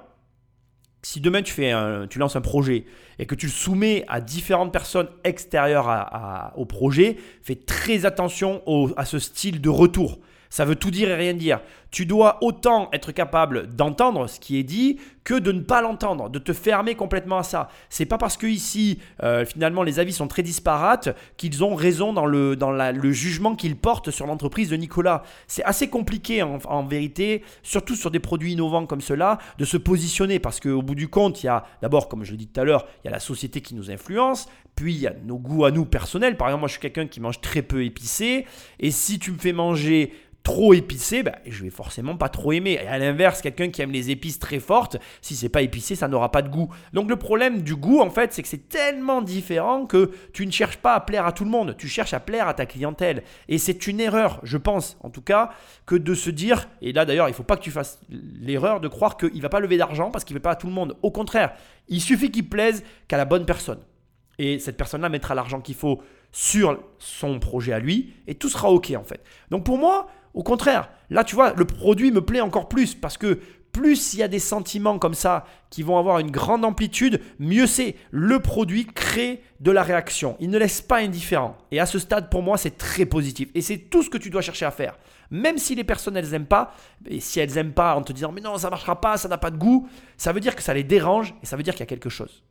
si demain tu, fais lances un projet et que tu le soumets à différentes personnes extérieures au projet, fais très attention à ce style de retour. Ça veut tout dire et rien dire. Tu dois autant être capable d'entendre ce qui est dit que de ne pas l'entendre, de te fermer complètement à ça. C'est pas parce que ici, euh, finalement, les avis sont très disparates qu'ils ont raison dans le, dans le jugement qu'ils portent sur l'entreprise de Nicolas. C'est assez compliqué en, en vérité, surtout sur des produits innovants comme cela, de se positionner parce qu'au bout du compte, il y a d'abord, comme je l'ai dit tout à l'heure, il y a la société qui nous influence, puis il y a nos goûts à nous personnels. Par exemple, moi je suis quelqu'un qui mange très peu épicé, et si tu me fais manger trop épicé, ben, je vais forcément pas trop aimer. Et à l'inverse, quelqu'un qui aime les épices très fortes, si c'est pas épicé, ça n'aura pas de goût. Donc le problème du goût, en fait, c'est que c'est tellement différent que tu ne cherches pas à plaire à tout le monde, tu cherches à plaire à ta clientèle. Et c'est une erreur, je pense, en tout cas, que de se dire, et là d'ailleurs, il faut pas que tu fasses l'erreur de croire qu'il va pas lever d'argent parce qu'il ne veut pas à tout le monde. Au contraire, il suffit qu'il plaise qu'à la bonne personne. Et cette personne-là mettra l'argent qu'il faut sur son projet à lui et tout sera OK en fait. Donc pour moi, au contraire, là tu vois, le produit me plaît encore plus parce que plus il y a des sentiments comme ça qui vont avoir une grande amplitude, mieux c'est. Le produit crée de la réaction. Il ne laisse pas indifférent. Et à ce stade, pour moi, c'est très positif. Et c'est tout ce que tu dois chercher à faire. Même si les personnes, elles n'aiment pas, et si elles n'aiment pas en te disant, mais non, ça ne marchera pas, ça n'a pas de goût, ça veut dire que ça les dérange et ça veut dire qu'il y a quelque chose.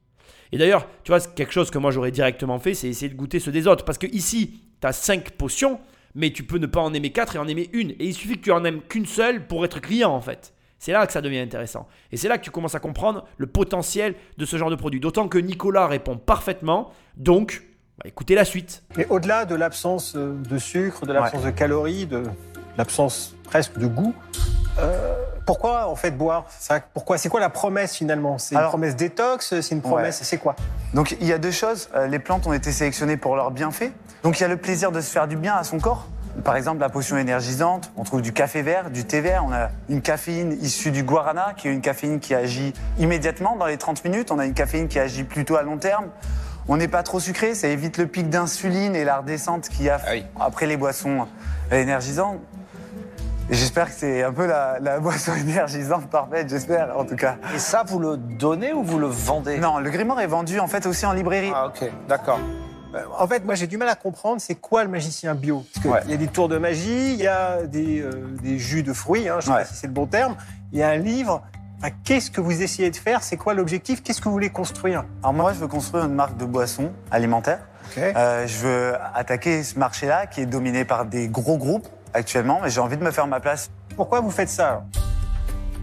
Et d'ailleurs, tu vois, quelque chose que moi j'aurais directement fait, c'est essayer de goûter ceux des autres. Parce que ici, tu as 5 potions, mais tu peux ne pas en aimer 4 et en aimer une. Et il suffit que tu en aimes qu'une seule pour être client en fait. C'est là que ça devient intéressant. Et c'est là que tu commences à comprendre le potentiel de ce genre de produit. D'autant que Nicolas répond parfaitement. Donc, bah, écoutez la suite. Mais au-delà de l'absence euh, de sucre, de l'absence de calories, de l'absence presque de goût, euh, pourquoi en fait boire? Ça, Pourquoi? C'est quoi la promesse finalement? C'est une promesse détox C'est une promesse C'est quoi? Donc il y a deux choses. Euh, Les plantes ont été sélectionnées pour leurs bienfaits. Donc il y a le plaisir de se faire du bien à son corps. Par exemple, la potion énergisante, on trouve du café vert, du thé vert, on a une caféine issue du guarana, qui est une caféine qui agit immédiatement dans les 30 minutes, on a une caféine qui agit plutôt à long terme. On n'est pas trop sucré, ça évite le pic d'insuline et la redescente qu'il y a Ah oui. après les boissons énergisantes. J'espère que c'est un peu la, la boisson énergisante parfaite, j'espère en tout cas. Et ça, vous le donnez ou vous le vendez? Non, le grimoire est vendu en fait aussi en librairie. Ah, ok, d'accord. Euh, En fait, moi j'ai du mal à comprendre c'est quoi le magicien bio? Parce qu'il Ouais. y a des tours de magie, il y a des, euh, des jus de fruits, hein, je ne sais Ouais. pas si c'est le bon terme, il y a un livre. Enfin, Qu'est-ce que vous essayez de faire? C'est quoi l'objectif? Qu'est-ce que vous voulez construire? Alors moi, je veux construire une marque de boissons alimentaires. Ok. Euh, je veux attaquer ce marché-là qui est dominé par des gros groupes actuellement, mais j'ai envie de me faire ma place. Pourquoi vous faites ça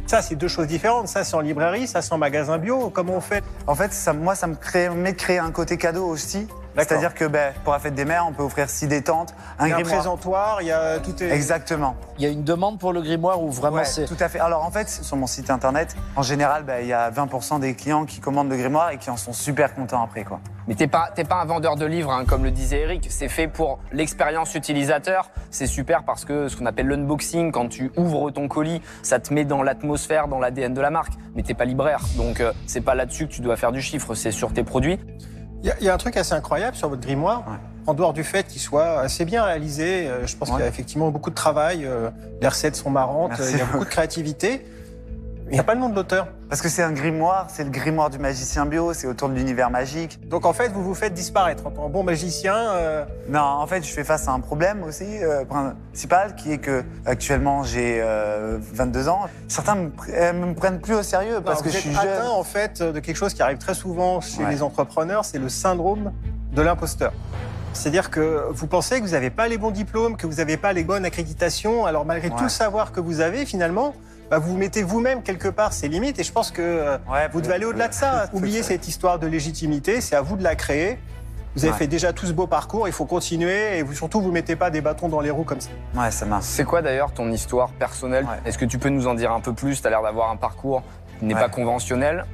Ça, c'est deux choses différentes. Ça, c'est en librairie, ça, c'est en magasin bio. Comment on fait? En fait, ça, moi, ça me crée, un côté cadeau aussi. C'est-à-dire que ben, pour la fête des mères, on peut offrir six détentes, un Il y a un grimoire. présentoir, il y a tout est... Exactement. Il y a une demande pour le grimoire ou vraiment Ouais, c'est. tout à fait. Alors en fait, sur mon site internet, en général, ben, il y a 20% des clients qui commandent le grimoire et qui en sont super contents après. Quoi. Mais t'es pas, t'es pas un vendeur de livres, hein, comme le disait Eric. C'est fait pour l'expérience utilisateur. C'est super parce que ce qu'on appelle l'unboxing, quand tu ouvres ton colis, ça te met dans l'atmosphère, dans l'ADN de la marque. Mais t'es pas libraire, donc euh, c'est pas là-dessus que tu dois faire du chiffre. C'est sur tes produits. Il y, a- il y a un truc assez incroyable sur votre grimoire. Ouais. En dehors du fait qu'il soit assez bien réalisé, euh, je pense Ouais. qu'il y a effectivement beaucoup de travail. euh, les recettes sont marrantes, Merci. euh, il y a beaucoup de créativité. Il n'y a pas le nom de l'auteur. Parce que c'est un grimoire, c'est le grimoire du magicien bio, c'est autour de l'univers magique. Donc en fait, vous vous faites disparaître en tant que bon magicien. euh, Non, en fait, je fais face à un problème aussi euh, principal qui est que actuellement j'ai euh, 22 ans. Certains me, euh, me prennent plus au sérieux parce non, que vous je suis atteint jeune. en fait de quelque chose qui arrive très souvent chez Ouais. les entrepreneurs, c'est le syndrome de l'imposteur. C'est-à-dire que vous pensez que vous n'avez pas les bons diplômes, que vous n'avez pas les bonnes accréditations, alors malgré Ouais. tout le savoir que vous avez, finalement, bah, vous mettez vous-même quelque part ses limites. Et je pense que euh, Ouais, vous devez aller au-delà de ça. Oubliez cette histoire de légitimité, c'est à vous de la créer. Vous avez Ouais. fait déjà tout ce beau parcours, il faut continuer et vous, surtout vous mettez pas des bâtons dans les roues comme ça. Ouais, ça marche. C'est quoi d'ailleurs ton histoire personnelle Ouais. Est-ce que tu peux nous en dire un peu plus? T'as l'air d'avoir un parcours qui n'est Ouais. pas conventionnel.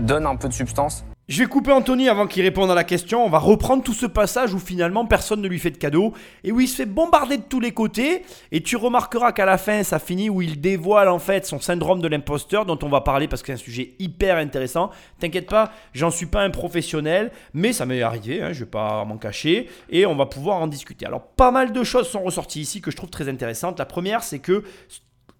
Donne un peu de substance. Je vais couper Anthony avant qu'il réponde à la question. On va reprendre tout ce passage où finalement personne ne lui fait de cadeau et où il se fait bombarder de tous les côtés. Et tu remarqueras qu'à la fin, ça finit où il dévoile en fait son syndrome de l'imposteur dont on va parler parce que c'est un sujet hyper intéressant. T'inquiète pas, j'en suis pas un professionnel, mais ça m'est arrivé, hein, je vais pas m'en cacher et on va pouvoir en discuter. Alors, pas mal de choses sont ressorties ici que je trouve très intéressantes. La première, c'est que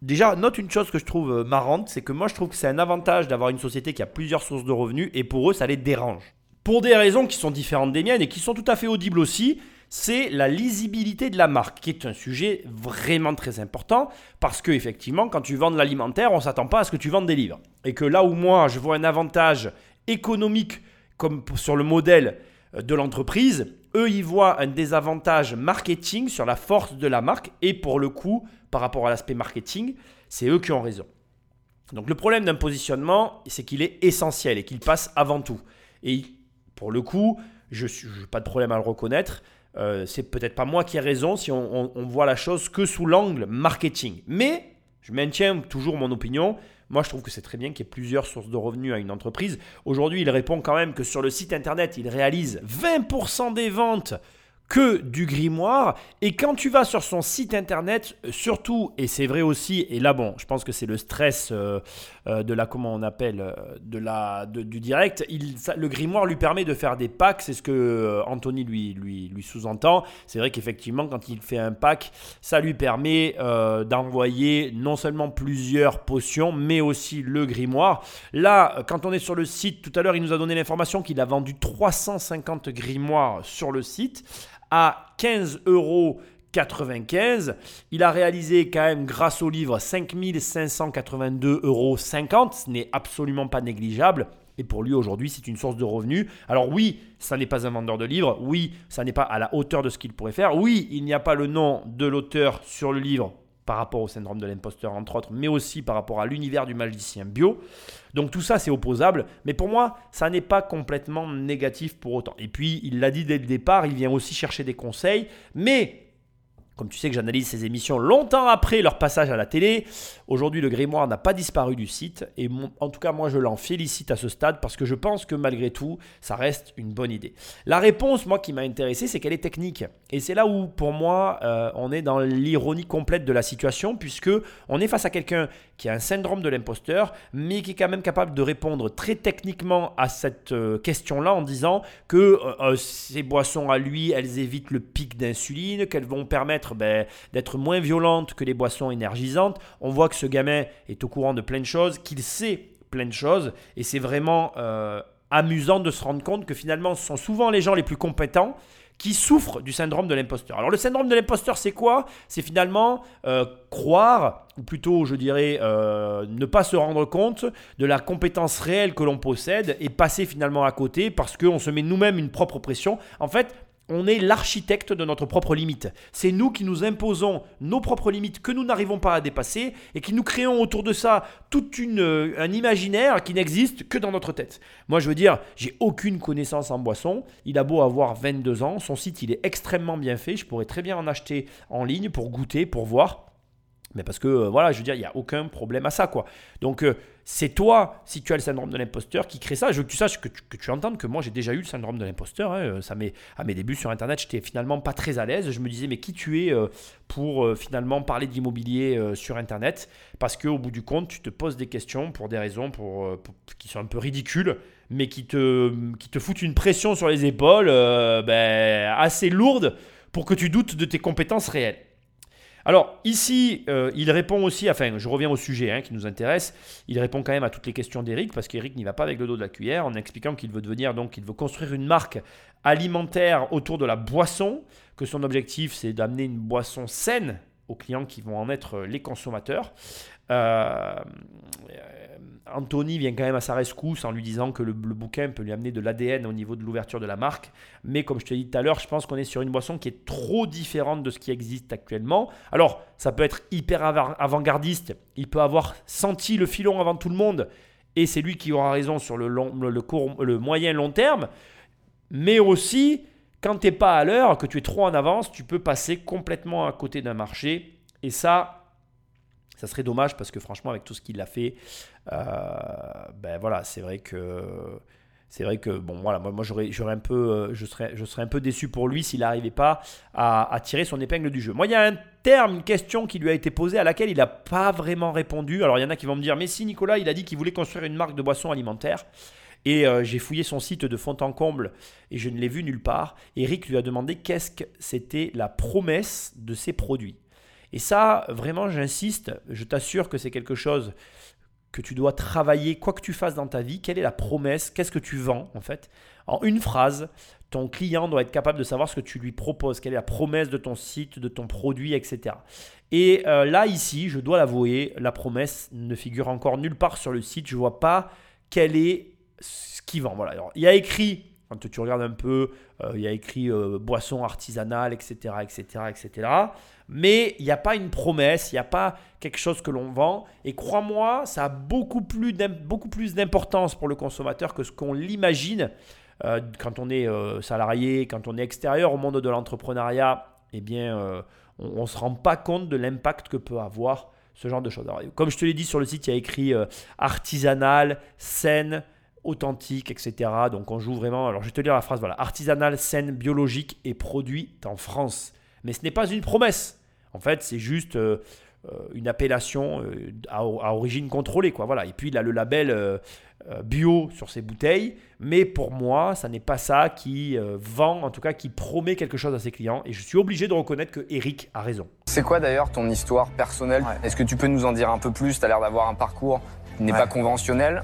Déjà, note une chose que je trouve euh, marrante, c'est que moi je trouve que c'est un avantage d'avoir une société qui a plusieurs sources de revenus et pour eux ça les dérange. Pour des raisons qui sont différentes des miennes et qui sont tout à fait audibles aussi, c'est la lisibilité de la marque, qui est un sujet vraiment très important, parce que effectivement, quand tu vends de l'alimentaire, on s'attend pas à ce que tu vendes des livres. Et que là où moi, je vois un avantage économique, comme sur le modèle euh, de l'entreprise, eux, ils voient un désavantage marketing sur la force de la marque, et pour le coup, par rapport à l'aspect marketing, c'est eux qui ont raison. Donc le problème d'un positionnement, c'est qu'il est essentiel et qu'il passe avant tout. Et pour le coup, je n'ai pas de problème à le reconnaître. Euh, c'est peut-être pas moi qui ai raison si on, on- on voit la chose que sous l'angle marketing. Mais Je maintiens toujours mon opinion. Moi, je trouve que c'est très bien qu'il y ait plusieurs sources de revenus à une entreprise. Aujourd'hui, il répond quand même que sur le site internet, il réalise 20% des ventes que du grimoire. Et quand tu vas sur son site internet, euh, surtout, et c'est vrai aussi, et là bon, je pense que c'est le stress euh, euh, de la, comment on appelle, de la, du direct, le grimoire lui permet de faire des packs, c'est ce que Anthony lui, lui, lui sous-entend. C'est vrai qu'effectivement, quand il fait un pack, ça lui permet d'envoyer non seulement plusieurs potions, mais aussi le grimoire. Là, quand on est sur le site, tout à l'heure, il nous a donné l'information qu'il a vendu 350 grimoires sur le site à 15 euros. 95. Il a réalisé quand même grâce au livre 5582,50 euros. Ce n'est absolument pas négligeable. Et pour lui aujourd'hui, c'est une source de revenus. Alors oui, ça n'est pas un vendeur de livres. Oui, ça n'est pas à la hauteur de ce qu'il pourrait faire. Oui, il n'y a pas le nom de l'auteur sur le livre par rapport au syndrome de l'imposteur, entre autres, mais aussi par rapport à l'univers du magicien bio. Donc tout ça, c'est opposable. Mais pour moi, ça n'est pas complètement négatif pour autant. Et puis, il l'a dit dès le départ, il vient aussi chercher des conseils. Mais comme tu sais que j'analyse ces émissions longtemps après leur passage à la télé, aujourd'hui le grimoire n'a pas disparu du site et en tout cas moi je l'en félicite à ce stade parce que je pense que malgré tout ça reste une bonne idée. La réponse moi qui m'a intéressé c'est qu'elle est technique et c'est là où pour moi euh, on est dans l'ironie complète de la situation puisque on est face à quelqu'un qui a un syndrome de l'imposteur mais qui est quand même capable de répondre très techniquement à cette euh, question-là en disant que euh, euh, ces boissons à lui elles évitent le pic d'insuline, qu'elles vont permettre ben, d'être moins violentes que les boissons énergisantes. On voit que ce gamin est au courant de plein de choses, qu'il sait plein de choses, et c'est vraiment amusant de se rendre compte que finalement ce sont souvent les gens les plus compétents qui souffrent du syndrome de l'imposteur. Alors le syndrome de l'imposteur, c'est quoi? C'est finalement euh, croire, ou plutôt je dirais euh, ne pas se rendre compte de la compétence réelle que l'on possède et passer finalement à côté parce qu'on se met nous-mêmes une propre pression. En fait, on est l'architecte de notre propre limite. C'est nous qui nous imposons nos propres limites que nous n'arrivons pas à dépasser et qui nous créons autour de ça tout un imaginaire qui n'existe que dans notre tête. Moi, je veux dire, j'ai aucune connaissance en boisson. Il a beau avoir 22 ans, son site il est extrêmement bien fait. Je pourrais très bien en acheter en ligne pour goûter, pour voir. Mais parce que, euh, voilà, je veux dire, il n'y a aucun problème à ça, quoi. Donc, euh, c'est toi, si tu as le syndrome de l'imposteur, qui crée ça. Je veux que tu saches, que tu, que que moi, j'ai déjà eu le syndrome de l'imposteur. hein. Euh, Ça m'est- à mes débuts sur Internet, j'étais finalement pas très à l'aise. Je me disais, mais qui tu es euh, pour euh, finalement parler d'immobilier sur Internet? Parce qu'au bout du compte, tu te poses des questions pour des raisons pour, qui sont un peu ridicules, mais qui te, qui te foutent une pression sur les épaules ben, assez lourde pour que tu doutes de tes compétences réelles. Alors ici, euh, il répond aussi, enfin je reviens au sujet hein, qui nous intéresse, il répond quand même à toutes les questions d'Eric parce qu'Eric n'y va pas avec le dos de la cuillère en expliquant qu'il veut devenir donc, il veut construire une marque alimentaire autour de la boisson, que son objectif c'est d'amener une boisson saine aux clients qui vont en être les consommateurs. Euh, Anthony vient quand même à sa rescousse en lui disant que le, bouquin peut lui amener de l'ADN au niveau de l'ouverture de la marque. Mais comme je te l'ai dit tout à l'heure, je pense qu'on est sur une boisson qui est trop différente de ce qui existe actuellement. Alors, ça peut être hyper ava- avant-gardiste. Il peut avoir senti le filon avant tout le monde. Et c'est lui qui aura raison sur le, long, court, le moyen long terme. Mais aussi, quand tu n'es pas à l'heure, que tu es trop en avance, tu peux passer complètement à côté d'un marché. Et ça, ça serait dommage parce que franchement, avec tout ce qu'il a fait, euh, ben voilà, c'est vrai que c'est vrai que bon voilà, moi, moi j'aurais, un peu, euh, je serais, je serais un peu déçu pour lui s'il n'arrivait pas à, à tirer son épingle du jeu. Moi, il y a un terme, une question qui lui a été posée à laquelle il n'a pas vraiment répondu. Alors il y en a qui vont me dire, mais si Nicolas, il a dit qu'il voulait construire une marque de boissons alimentaires. Et euh, j'ai fouillé son site de fond en comble et je ne l'ai vu nulle part. Eric lui a demandé qu'est-ce que c'était la promesse de ses produits. Et ça, vraiment, j'insiste, je t'assure que c'est quelque chose que tu dois travailler, quoi que tu fasses dans ta vie. Quelle est la promesse? Qu'est-ce que tu vends, en fait? En une phrase, ton client doit être capable de savoir ce que tu lui proposes, quelle est la promesse de ton site, de ton produit, etc. Et euh, là, ici, je dois l'avouer, la promesse ne figure encore nulle part sur le site. Je ne vois pas quel est ce qu'il vend. Voilà. Il y a écrit, quand tu regardes un peu, euh, il y a écrit euh, boisson artisanale, etc., etc., etc. Mais il n'y a pas une promesse, il n'y a pas quelque chose que l'on vend. Et crois-moi, ça a beaucoup plus d'importance pour le consommateur que ce qu'on l'imagine. Euh, quand on est euh, salarié, quand on est extérieur au monde de l'entrepreneuriat, eh bien, euh, on ne se rend pas compte de l'impact que peut avoir ce genre de choses. Comme je te l'ai dit sur le site, il y a écrit artisanal, saine, authentique, etc. Donc on joue vraiment. Alors je vais te lire la phrase voilà artisanal, saine, biologique et produite en France. Mais ce n'est pas une promesse. En fait, c'est juste euh, euh, une appellation euh, à, à origine contrôlée, quoi. Voilà. Et puis il a le label euh, bio sur ses bouteilles. Mais pour moi, ça n'est pas ça qui euh, vend, en tout cas qui promet quelque chose à ses clients. Et je suis obligé de reconnaître que Eric a raison. C'est quoi d'ailleurs ton histoire personnelle? Ouais. Est-ce que tu peux nous en dire un peu plus? Tu as l'air d'avoir un parcours qui n'est Ouais. pas conventionnel.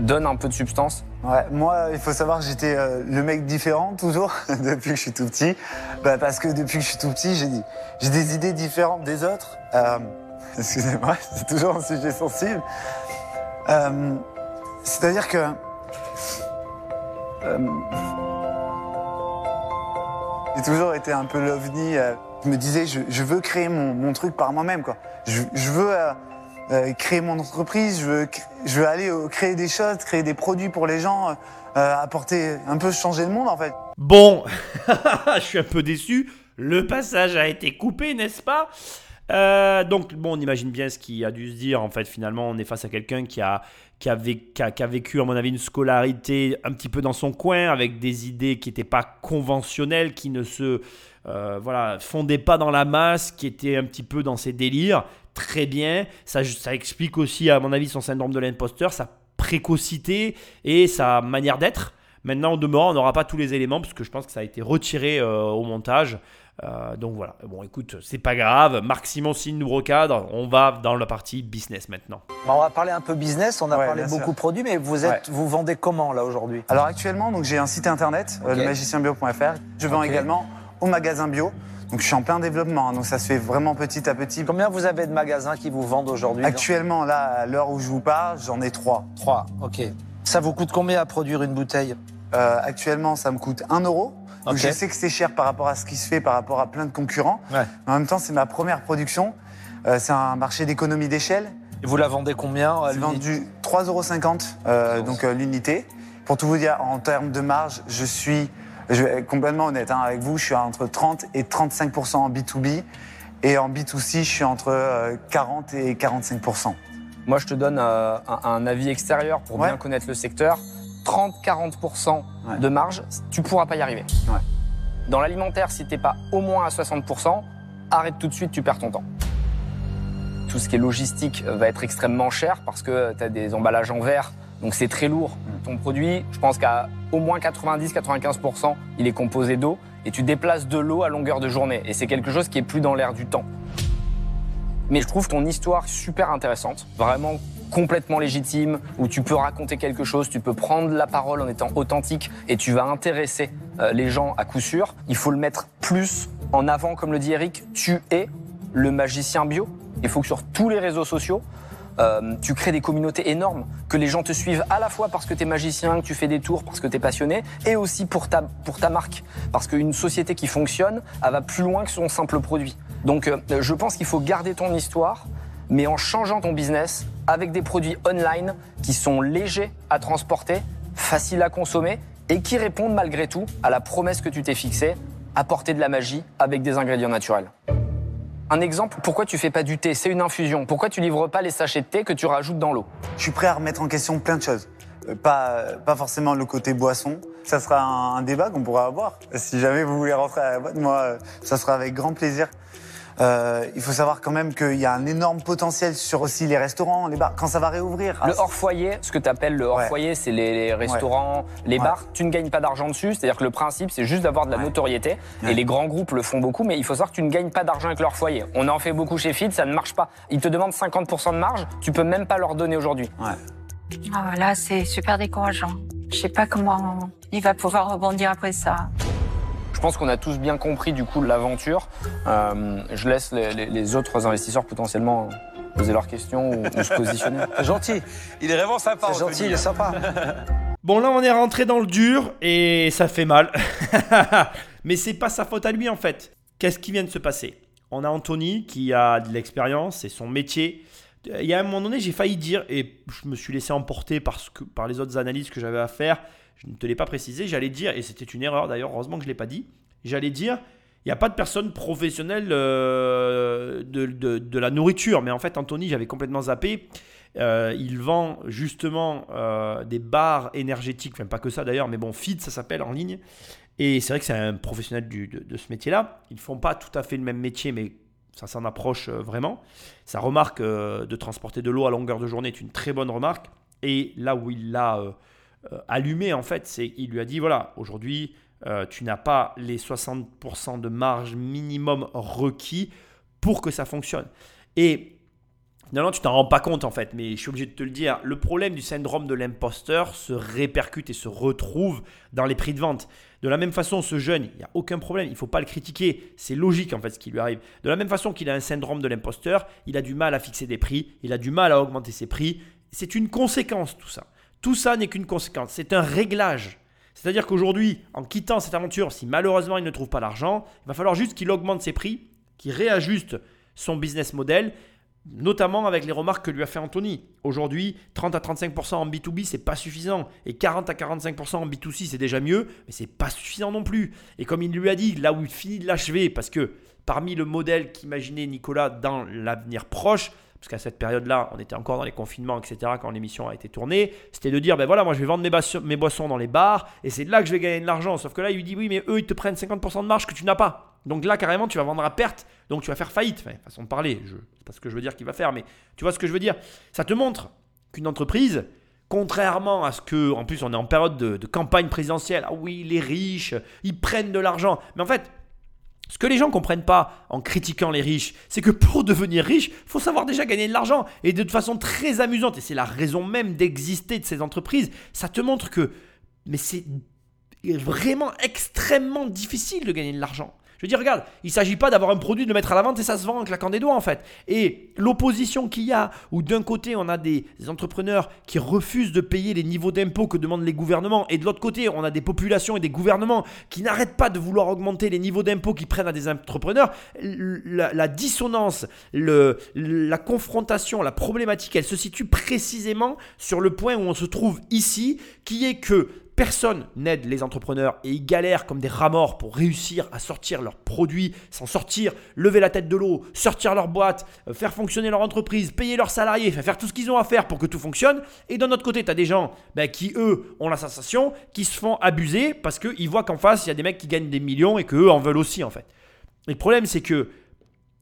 Donne un peu de substance. Ouais, moi, il faut savoir que j'étais euh, le mec différent toujours depuis que je suis tout petit. Bah, parce que depuis que je suis tout petit, j'ai des idées différentes des autres. Euh, Excusez-moi, c'est toujours un sujet sensible. Euh, C'est-à-dire que j'ai toujours été un peu l'ovni. je me disais, je, veux créer mon, truc par moi-même, quoi. Je veux euh, créer mon entreprise, je veux, aller euh, créer des choses, créer des produits pour les gens, euh, apporter un peu changer le monde, en fait. Bon, je suis un peu déçu. Le passage a été coupé, n'est-ce pas? Donc, bon, on imagine bien ce qui a dû se dire. En fait, finalement, on est face à quelqu'un qui a, qui, a vécu, à mon avis, une scolarité un petit peu dans son coin, avec des idées qui n'étaient pas conventionnelles, qui ne se voilà, fondaient pas dans la masse, qui étaient un petit peu dans ses délires. Très bien. Ça, ça explique aussi, à mon avis, son syndrome de l'imposteur, sa précocité et sa manière d'être. Maintenant, au demeurant, on n'aura pas tous les éléments parce que je pense que ça a été retiré euh, au montage. Euh, donc voilà. Bon, écoute, c'est pas grave. Marc Simoncine nous recadre. On va dans la partie business maintenant. On va parler un peu business, on a Ouais, parlé beaucoup produits, mais vous, êtes, vous vendez comment là aujourd'hui? Alors actuellement, donc j'ai un site internet, euh, Ok. lemagicienbio.fr. Je vends également au magasin bio. Donc je suis en plein développement, hein, donc ça se fait vraiment petit à petit. Combien vous avez de magasins qui vous vendent aujourd'hui Actuellement, là, à l'heure où je vous parle, j'en ai trois. Trois, ok. Ça vous coûte combien à produire une bouteille? Euh, actuellement, ça me coûte 1 euro. Donc je sais que c'est cher par rapport à ce qui se fait, par rapport à plein de concurrents. Ouais. Mais en même temps, c'est ma première production. Euh, c'est un marché d'économie d'échelle. Et vous la vendez combien C'est l'unité vendu 3,50 euros, euh, donc euh, l'unité. Pour tout vous dire, en termes de marge, je suis je vais être complètement honnête hein, avec vous. Je suis à entre 30 et 35% en B2B. Et en B2C, je suis entre euh, 40 et 45% Moi, je te donne euh, un, un avis extérieur pour Ouais. bien connaître le secteur. 30-40% Ouais. de marge, tu pourras pas y arriver. Ouais. Dans l'alimentaire, si t'es pas au moins à 60%, arrête tout de suite, tu perds ton temps. Tout ce qui est logistique euh, va être extrêmement cher parce que tu as des emballages en verre, donc c'est très lourd. Ton produit, je pense qu'à au moins 90-95%, il est composé d'eau et tu déplaces de l'eau à longueur de journée. Et c'est quelque chose qui est plus dans l'air du temps. Mais je trouve ton histoire super intéressante, vraiment complètement légitime, où tu peux raconter quelque chose, tu peux prendre la parole en étant authentique et tu vas intéresser euh, les gens à coup sûr. Il faut le mettre plus en avant, comme le dit Eric, tu es le magicien bio. Il faut que sur tous les réseaux sociaux, euh, tu crées des communautés énormes, que les gens te suivent à la fois parce que tu es magicien, que tu fais des tours, parce que tu es passionné, et aussi pour ta, marque. Parce qu'une société qui fonctionne, elle va plus loin que son simple produit. Donc euh, je pense qu'il faut garder ton histoire, mais en changeant ton business avec des produits online qui sont légers à transporter, faciles à consommer, et qui répondent malgré tout à la promesse que tu t'es fixée, apporter de la magie avec des ingrédients naturels. Un exemple, pourquoi tu fais pas du thé? C'est une infusion. Pourquoi tu livres pas les sachets de thé que tu rajoutes dans l'eau? Je suis prêt à remettre en question plein de choses. Euh, Pas, pas forcément le côté boisson. Ça sera un, un débat qu'on pourra avoir. Si jamais vous voulez rentrer à la boîte, moi, euh, ça sera avec grand plaisir. Euh, il faut savoir quand même qu'il y a un énorme potentiel sur aussi les restaurants, les bars, quand ça va réouvrir. Le Ah, hors-foyer, ce que tu appelles le hors-foyer, c'est les, les restaurants, les Ouais. bars. Tu ne gagnes pas d'argent dessus. C'est-à-dire que le principe, c'est juste d'avoir de la Ouais. notoriété. Ouais. Et les grands groupes le font beaucoup, mais il faut savoir que tu ne gagnes pas d'argent avec leur foyer. On en fait beaucoup chez Fit, ça ne marche pas. Ils te demandent 50% de marge, tu peux même pas leur donner aujourd'hui. Ah, là, c'est super décourageant. Je sais pas comment il va pouvoir rebondir après ça. Je pense qu'on a tous bien compris du coup l'aventure. Euh, je laisse les, les- les autres investisseurs potentiellement poser leurs questions ou, ou se positionner. C'est gentil, Il est vraiment sympa. c'est gentil, il est sympa. Bon, là, on est rentré dans le dur et ça fait mal. Mais c'est pas sa faute à lui en fait. Qu'est-ce qui vient de se passer? On a Anthony qui a de l'expérience, c'est son métier. Euh, Il y a un moment donné, j'ai failli dire, et je me suis laissé emporter parce que, par les autres analyses que j'avais à faire, je ne te l'ai pas précisé, j'allais dire, et c'était une erreur d'ailleurs, heureusement que je ne l'ai pas dit, j'allais dire, il n'y a pas de personne professionnelle euh, de, de- de la nourriture. Mais en fait, Anthony, j'avais complètement zappé. Euh, il vend justement euh, des bars énergétiques, enfin pas que ça d'ailleurs, mais bon, Feed ça s'appelle en ligne. Et c'est vrai que c'est un professionnel de, de ce métier-là. Ils ne font pas tout à fait le même métier, mais ça s'en approche vraiment. Sa remarque de transporter de l'eau à longueur de journée est une très bonne remarque. Et là où il l'a allumé, en fait, c'est qu'il lui a dit voilà, aujourd'hui, euh, tu n'as pas les 60% de marge minimum requis pour que ça fonctionne. Et Finalement, tu t'en rends pas compte en fait, mais je suis obligé de te le dire. Le problème du syndrome de l'imposteur se répercute et se retrouve dans les prix de vente. De la même façon, ce jeune, il n'y a aucun problème, il ne faut pas le critiquer. C'est logique en fait ce qui lui arrive. De la même façon qu'il a un syndrome de l'imposteur, il a du mal à fixer des prix, il a du mal à augmenter ses prix. C'est une conséquence tout ça. Tout ça n'est qu'une conséquence, c'est un réglage. C'est-à-dire qu'aujourd'hui, en quittant cette aventure, si malheureusement il ne trouve pas l'argent, il va falloir juste qu'il augmente ses prix, qu'il réajuste son business model, notamment avec les remarques que lui a fait Anthony. Aujourd'hui, 30 à 35% en B2B, c'est pas suffisant. Et 40 à 45% en B2C, c'est déjà mieux, mais c'est pas suffisant non plus. Et comme il lui a dit, là où il finit de l'achever, parce que parmi le modèle qu'imaginait Nicolas dans l'avenir proche, parce qu'à cette période-là, on était encore dans les confinements, etc., quand l'émission a été tournée, c'était de dire, ben voilà, moi je vais vendre mes, boissons- dans les bars, et c'est là que je vais gagner de l'argent. Sauf que là, il lui dit, oui, mais eux, ils te prennent 50% de marge que tu n'as pas. Donc là, carrément, tu vas vendre à perte, donc tu vas faire faillite. Enfin, façon de parler, je, pas ce que je veux dire qu'il va faire, mais tu vois ce que je veux dire. Ça te montre qu'une entreprise, contrairement à ce que, en plus, on est en période de, de campagne présidentielle, ah oui, les riches, ils prennent de l'argent. Mais en fait, ce que les gens comprennent pas en critiquant les riches, c'est que pour devenir riche, faut savoir déjà gagner de l'argent et de façon très amusante. Et c'est la raison même d'exister de ces entreprises. Ça te montre que, mais c'est vraiment extrêmement difficile de gagner de l'argent. Je veux dire, regarde, il ne s'agit pas d'avoir un produit, de le mettre à la vente et ça se vend en claquant des doigts en fait. Et l'opposition qu'il y a, où d'un côté on a des, entrepreneurs qui refusent de payer les niveaux d'impôts que demandent les gouvernements, et de l'autre côté on a des populations et des gouvernements qui n'arrêtent pas de vouloir augmenter les niveaux d'impôts qu'ils prennent à des entrepreneurs, la, la dissonance, le, la confrontation, la problématique, elle se situe précisément sur le point où on se trouve ici, qui est que Personne n'aide les entrepreneurs et ils galèrent comme des rats morts pour réussir à sortir leurs produits, s'en sortir, lever la tête de l'eau, sortir leur boîte, euh, faire fonctionner leur entreprise, payer leurs salariés, faire tout ce qu'ils ont à faire pour que tout fonctionne. Et d'un autre côté, tu as des gens ben, qui, eux, ont la sensation, qui se font abuser parce qu'ils voient qu'en face, il y a des mecs qui gagnent des millions et qu'eux en veulent aussi, en fait. Et le problème, c'est que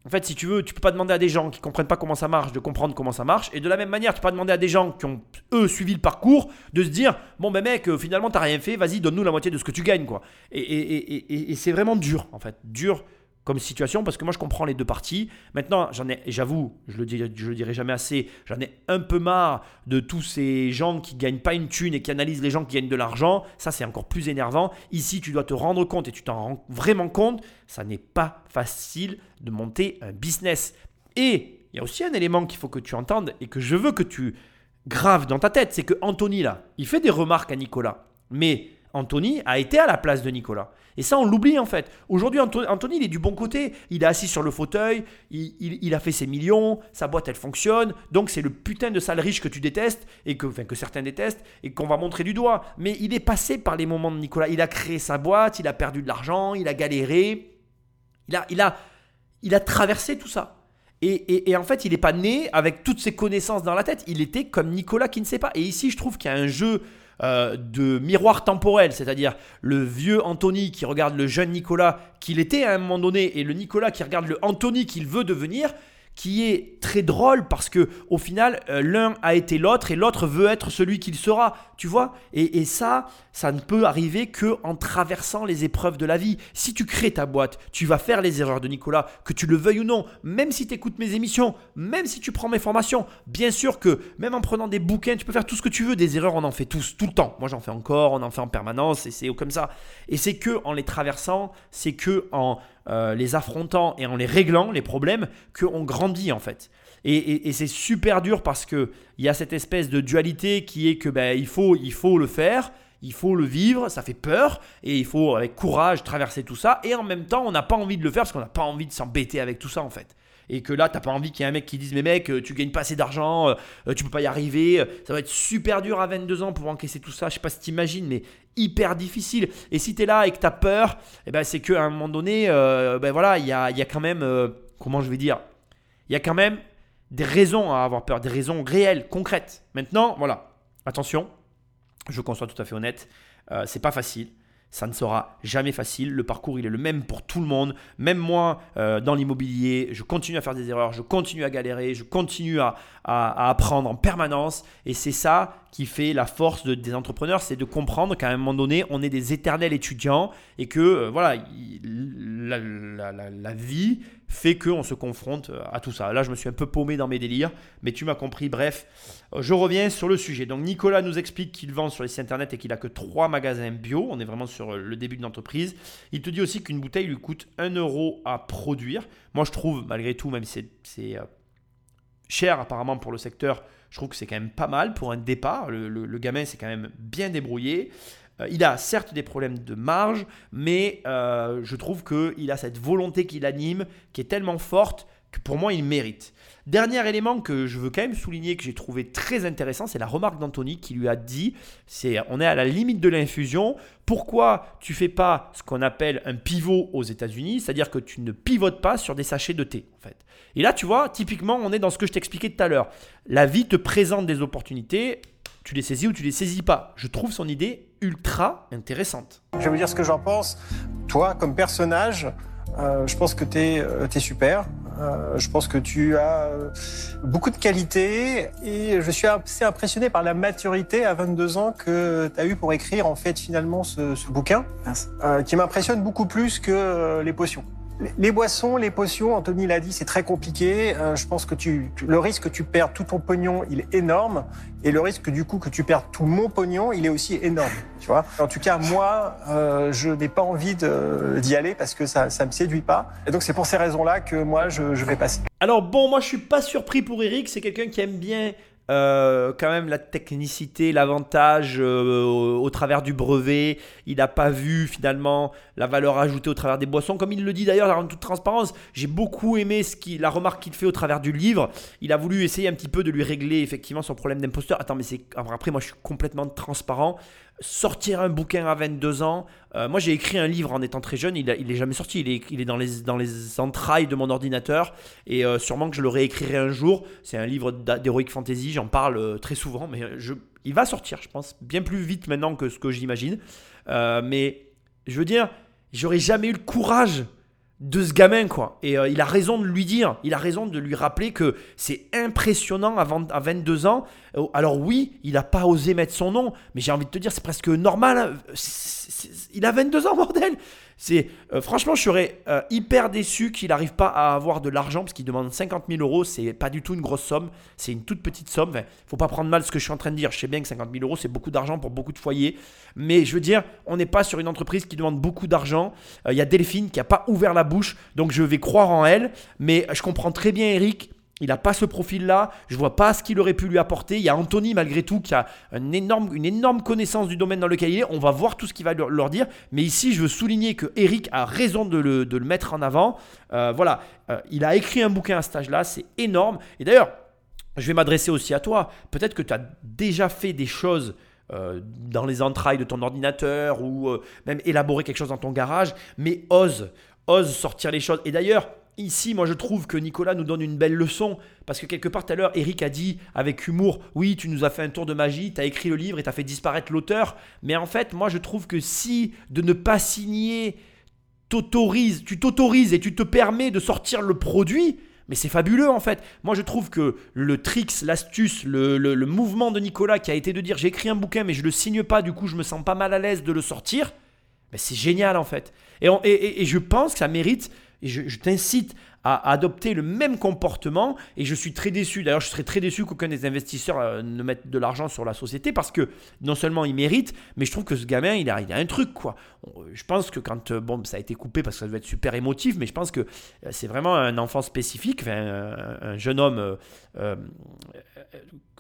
en fait, si tu veux, tu peux pas demander à des gens qui comprennent pas comment ça marche de comprendre comment ça marche. Et de la même manière, tu peux pas demander à des gens qui ont, eux, suivi le parcours de se dire Bon, ben mec, euh, finalement, t'as rien fait, vas-y, donne-nous la moitié de ce que tu gagnes, quoi. Et, et- et- et- et c'est vraiment dur, en fait. Dur comme situation parce que moi, je comprends les deux parties. Maintenant, j'en ai, j'avoue, je le, dis, je le dirai jamais assez, j'en ai un peu marre de tous ces gens qui gagnent pas une thune et qui analysent les gens qui gagnent de l'argent. Ça, c'est encore plus énervant. Ici, tu dois te rendre compte et tu t'en rends vraiment compte, ça n'est pas facile de monter un business. Et il y a aussi un élément qu'il faut que tu entendes et que je veux que tu graves dans ta tête, c'est que Anthony là, il fait des remarques à Nicolas, mais Anthony a été à la place de Nicolas. Et ça, on l'oublie en fait. Aujourd'hui, Anthony, il est du bon côté. Il est assis sur le fauteuil, il, a fait ses millions, sa boîte, elle fonctionne. Donc, c'est le putain de sale riche que tu détestes, et que, enfin, que certains détestent, et qu'on va montrer du doigt. Mais il est passé par les moments de Nicolas. Il a créé sa boîte, il a perdu de l'argent, il a galéré. Il a, il a, il a traversé tout ça. Et- et en fait, il n'est pas né avec toutes ses connaissances dans la tête. Il était comme Nicolas qui ne sait pas. Et ici, je trouve qu'il y a un jeu euh, de miroir temporel, c'est-à-dire le vieux Anthony qui regarde le jeune Nicolas qu'il était à un moment donné et le Nicolas qui regarde le Anthony qu'il veut devenir qui est très drôle parce que au final euh, l'un a été l'autre et l'autre veut être celui qu'il sera tu vois. Et, ça ça ne peut arriver que en traversant les épreuves de la vie. Si tu crées ta boîte tu vas faire les erreurs de Nicolas que tu le veuilles ou non. Même si tu écoutes mes émissions même si tu prends mes formations bien sûr que même en prenant des bouquins tu peux faire tout ce que tu veux. Des erreurs on en fait tous tout le temps. Moi j'en fais encore on en fait en permanence et c'est comme ça. Et c'est que en les traversant c'est que en euh, les affrontant et en les réglant, les problèmes, qu'on grandit en fait. Et, c'est super dur parce que il y a cette espèce de dualité qui est que ben, il, faut, il faut le faire, il faut le vivre, ça fait peur, et il faut avec courage traverser tout ça, et en même temps on n'a pas envie de le faire parce qu'on n'a pas envie de s'embêter avec tout ça en fait. Et que là, t'as pas envie qu'il y ait un mec qui dise Mais mec, euh, tu gagnes pas assez d'argent, euh, tu peux pas y arriver, ça va être super dur à 22 ans pour encaisser tout ça. Je sais pas si t'imagines, mais hyper difficile. Et si tu es là et que tu as peur, eh ben, c'est qu'à un moment donné, euh, ben voilà, il y a, y a quand même, euh, comment je vais dire, il y a quand même des raisons à avoir peur, des raisons réelles, concrètes. Maintenant, voilà, attention, je conçois tout à fait honnête, euh, c'est pas facile. Ça ne sera jamais facile. Le parcours, il est le même pour tout le monde. Même moi, euh, dans l'immobilier, je continue à faire des erreurs, je continue à galérer, je continue à apprendre en permanence. Et c'est ça qui fait la force de- des entrepreneurs, c'est de comprendre qu'à un moment donné, on est des éternels étudiants et que euh, voilà, il- la, vie fait qu'on se confronte euh, à tout ça. Là, je me suis un peu paumé dans mes délires, mais tu m'as compris. Bref, euh, je reviens sur le sujet. Donc, Nicolas nous explique qu'il vend sur les sites internet et qu'il a que trois magasins bio. On est vraiment sur le début de l'entreprise. Il te dit aussi qu'une bouteille lui coûte 1 euro à produire. Moi, je trouve, malgré tout, même si c'est- cher apparemment pour le secteur, je trouve que c'est quand même pas mal pour un départ. Le, gamin s'est quand même bien débrouillé. Euh, il a certes des problèmes de marge, mais euh, je trouve qu'il a cette volonté qui l'anime, qui est tellement forte pour moi, il mérite. Dernier élément que je veux quand même souligner, que j'ai trouvé très intéressant, c'est la remarque d'Anthony qui lui a dit, c'est on est à la limite de l'infusion, pourquoi tu fais pas ce qu'on appelle un pivot aux États-Unis, c'est-à-dire que tu ne pivotes pas sur des sachets de thé en fait. Et là, tu vois, typiquement, on est dans ce que je t'expliquais tout à l'heure. La vie te présente des opportunités, tu les saisis ou tu les saisis pas. Je trouve son idée ultra intéressante. Je vais vous dire ce que j'en pense. Toi, comme personnage, euh, je pense que tu es, super. Euh, je pense que tu as euh, beaucoup de qualités et je suis assez impressionné par la maturité à 22 ans que tu as eu pour écrire en fait finalement ce, ce bouquin euh, qui m'impressionne beaucoup plus que euh, les potions. Les- boissons, les potions, Anthony l'a dit, c'est très compliqué. Euh, je pense que tu, le risque que tu perds tout ton pognon, il est énorme. Et le risque du coup que tu perds tout mon pognon, il est aussi énorme. Tu vois en tout cas, moi, euh, je n'ai pas envie d'y aller parce que ça ne me séduit pas. Et donc c'est pour ces raisons-là que moi, je, je vais passer. Alors bon, moi je suis pas surpris pour Eric, c'est quelqu'un qui aime bien euh, quand même la technicité, l'avantage euh, au, travers du brevet. Il n'a pas vu finalement la valeur ajoutée au travers des boissons. Comme il le dit d'ailleurs en toute transparence, j'ai beaucoup aimé la remarque qu'il fait au travers du livre. Il a voulu essayer un petit peu de lui régler effectivement son problème d'imposteur. Attends, mais c'est après moi je suis complètement transparent. Sortir un bouquin à 22 ans, euh, moi j'ai écrit un livre en étant très jeune, il, a- il est jamais sorti, il est, dans, les, entrailles de mon ordinateur et euh, sûrement que je le réécrirai un jour. C'est un livre d'Heroic Fantasy, j'en parle euh, très souvent, mais il va sortir, je pense, bien plus vite maintenant que ce que j'imagine. Mais je veux dire, j'aurais jamais eu le courage de ce gamin, quoi. Et euh, il a raison de lui dire, il a raison de lui rappeler que c'est impressionnant à, 20 à 22 ans. Euh, Alors oui, il n'a pas osé mettre son nom, mais j'ai envie de te dire, c'est presque normal. hein. Il a 22 ans, bordel c'est euh, franchement, je serais euh, hyper déçu qu'il n'arrive pas à avoir de l'argent parce qu'il demande 50 000 euros. C'est pas du tout une grosse somme, c'est une toute petite somme. Faut pas prendre mal ce que je suis en train de dire. Je sais bien que 50 000 euros c'est beaucoup d'argent pour beaucoup de foyers, mais je veux dire, on n'est pas sur une entreprise qui demande beaucoup d'argent. Euh, Il y a Delphine qui a pas ouvert la bouche, donc je vais croire en elle. Mais je comprends très bien Eric. Il n'a pas ce profil-là. Je vois pas ce qu'il aurait pu lui apporter. Il y a Anthony, malgré tout, qui a énorme, une énorme connaissance du domaine dans lequel il est. On va voir tout ce qu'il va leur, dire. Mais ici, je veux souligner que Eric a raison de le, de le mettre en avant. Euh, voilà. Euh, il a écrit un bouquin à cet âge-là. C'est énorme. Et d'ailleurs, je vais m'adresser aussi à toi. Peut-être que tu as déjà fait des choses euh, dans les entrailles de ton ordinateur ou même élaborer quelque chose dans ton garage, mais ose, ose sortir les choses. Et d'ailleurs, ici, moi je trouve que Nicolas nous donne une belle leçon parce que quelque part tout à l'heure, Eric a dit avec humour Oui, tu nous as fait un tour de magie, tu as écrit le livre et tu as fait disparaître l'auteur. Mais en fait, moi je trouve que si de ne pas signer t'autorises, tu t'autorises et tu te permets de sortir le produit, mais c'est fabuleux en fait. Moi je trouve que le tricks, l'astuce, le, mouvement de Nicolas qui a été de dire j'ai écrit un bouquin mais je le signe pas, du coup je me sens pas mal à l'aise de le sortir, ben, c'est génial en fait. Et- et je pense que ça mérite, et je, t'incite à adopter le même comportement, et je suis très déçu, d'ailleurs je serais très déçu qu'aucun des investisseurs euh, ne mette de l'argent sur la société, parce que non seulement il mérite, mais je trouve que ce gamin, il a, il a un truc quoi. On- Je pense que quand, euh, bon ça a été coupé parce que ça devait être super émotif, mais je pense que euh, c'est vraiment un enfant spécifique, un, un jeune homme... euh, euh, euh,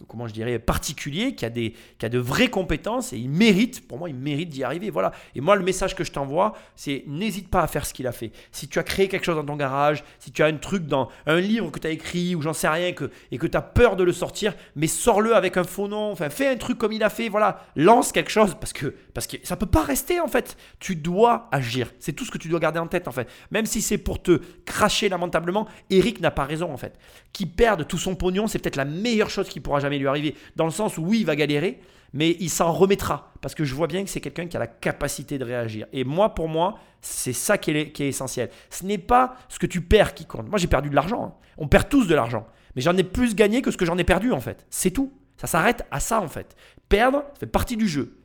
comment je dirais, particulier, qui a, des, qui a de vraies compétences et il mérite, pour moi, il mérite d'y arriver. Voilà. Et moi, le message que je t'envoie, c'est n'hésite pas à faire ce qu'il a fait. Si tu as créé quelque chose dans ton garage, si tu as un truc dans un livre que tu as écrit ou j'en sais rien que, et que tu as peur de le sortir, mais sors-le avec un faux nom. Enfin, fais un truc comme il a fait. Voilà, lance quelque chose parce que, parce que ça peut pas rester en fait. Tu dois agir. C'est tout ce que tu dois garder en tête en fait. Même si c'est pour te cracher lamentablement, Eric n'a pas raison en fait. Qui perde tout son pognon, c'est peut-être la meilleure chose qui pourra jamais lui arriver. Dans le sens où oui, il va galérer, mais il s'en remettra. Parce que je vois bien que c'est quelqu'un qui a la capacité de réagir. Et moi, pour moi, c'est ça qui est, essentiel. Ce n'est pas ce que tu perds qui compte. Moi, j'ai perdu de l'argent. hein. On perd tous de l'argent. Mais j'en ai plus gagné que ce que j'en ai perdu, en fait. C'est tout. Ça s'arrête à ça, en fait. Perdre, ça fait partie du jeu.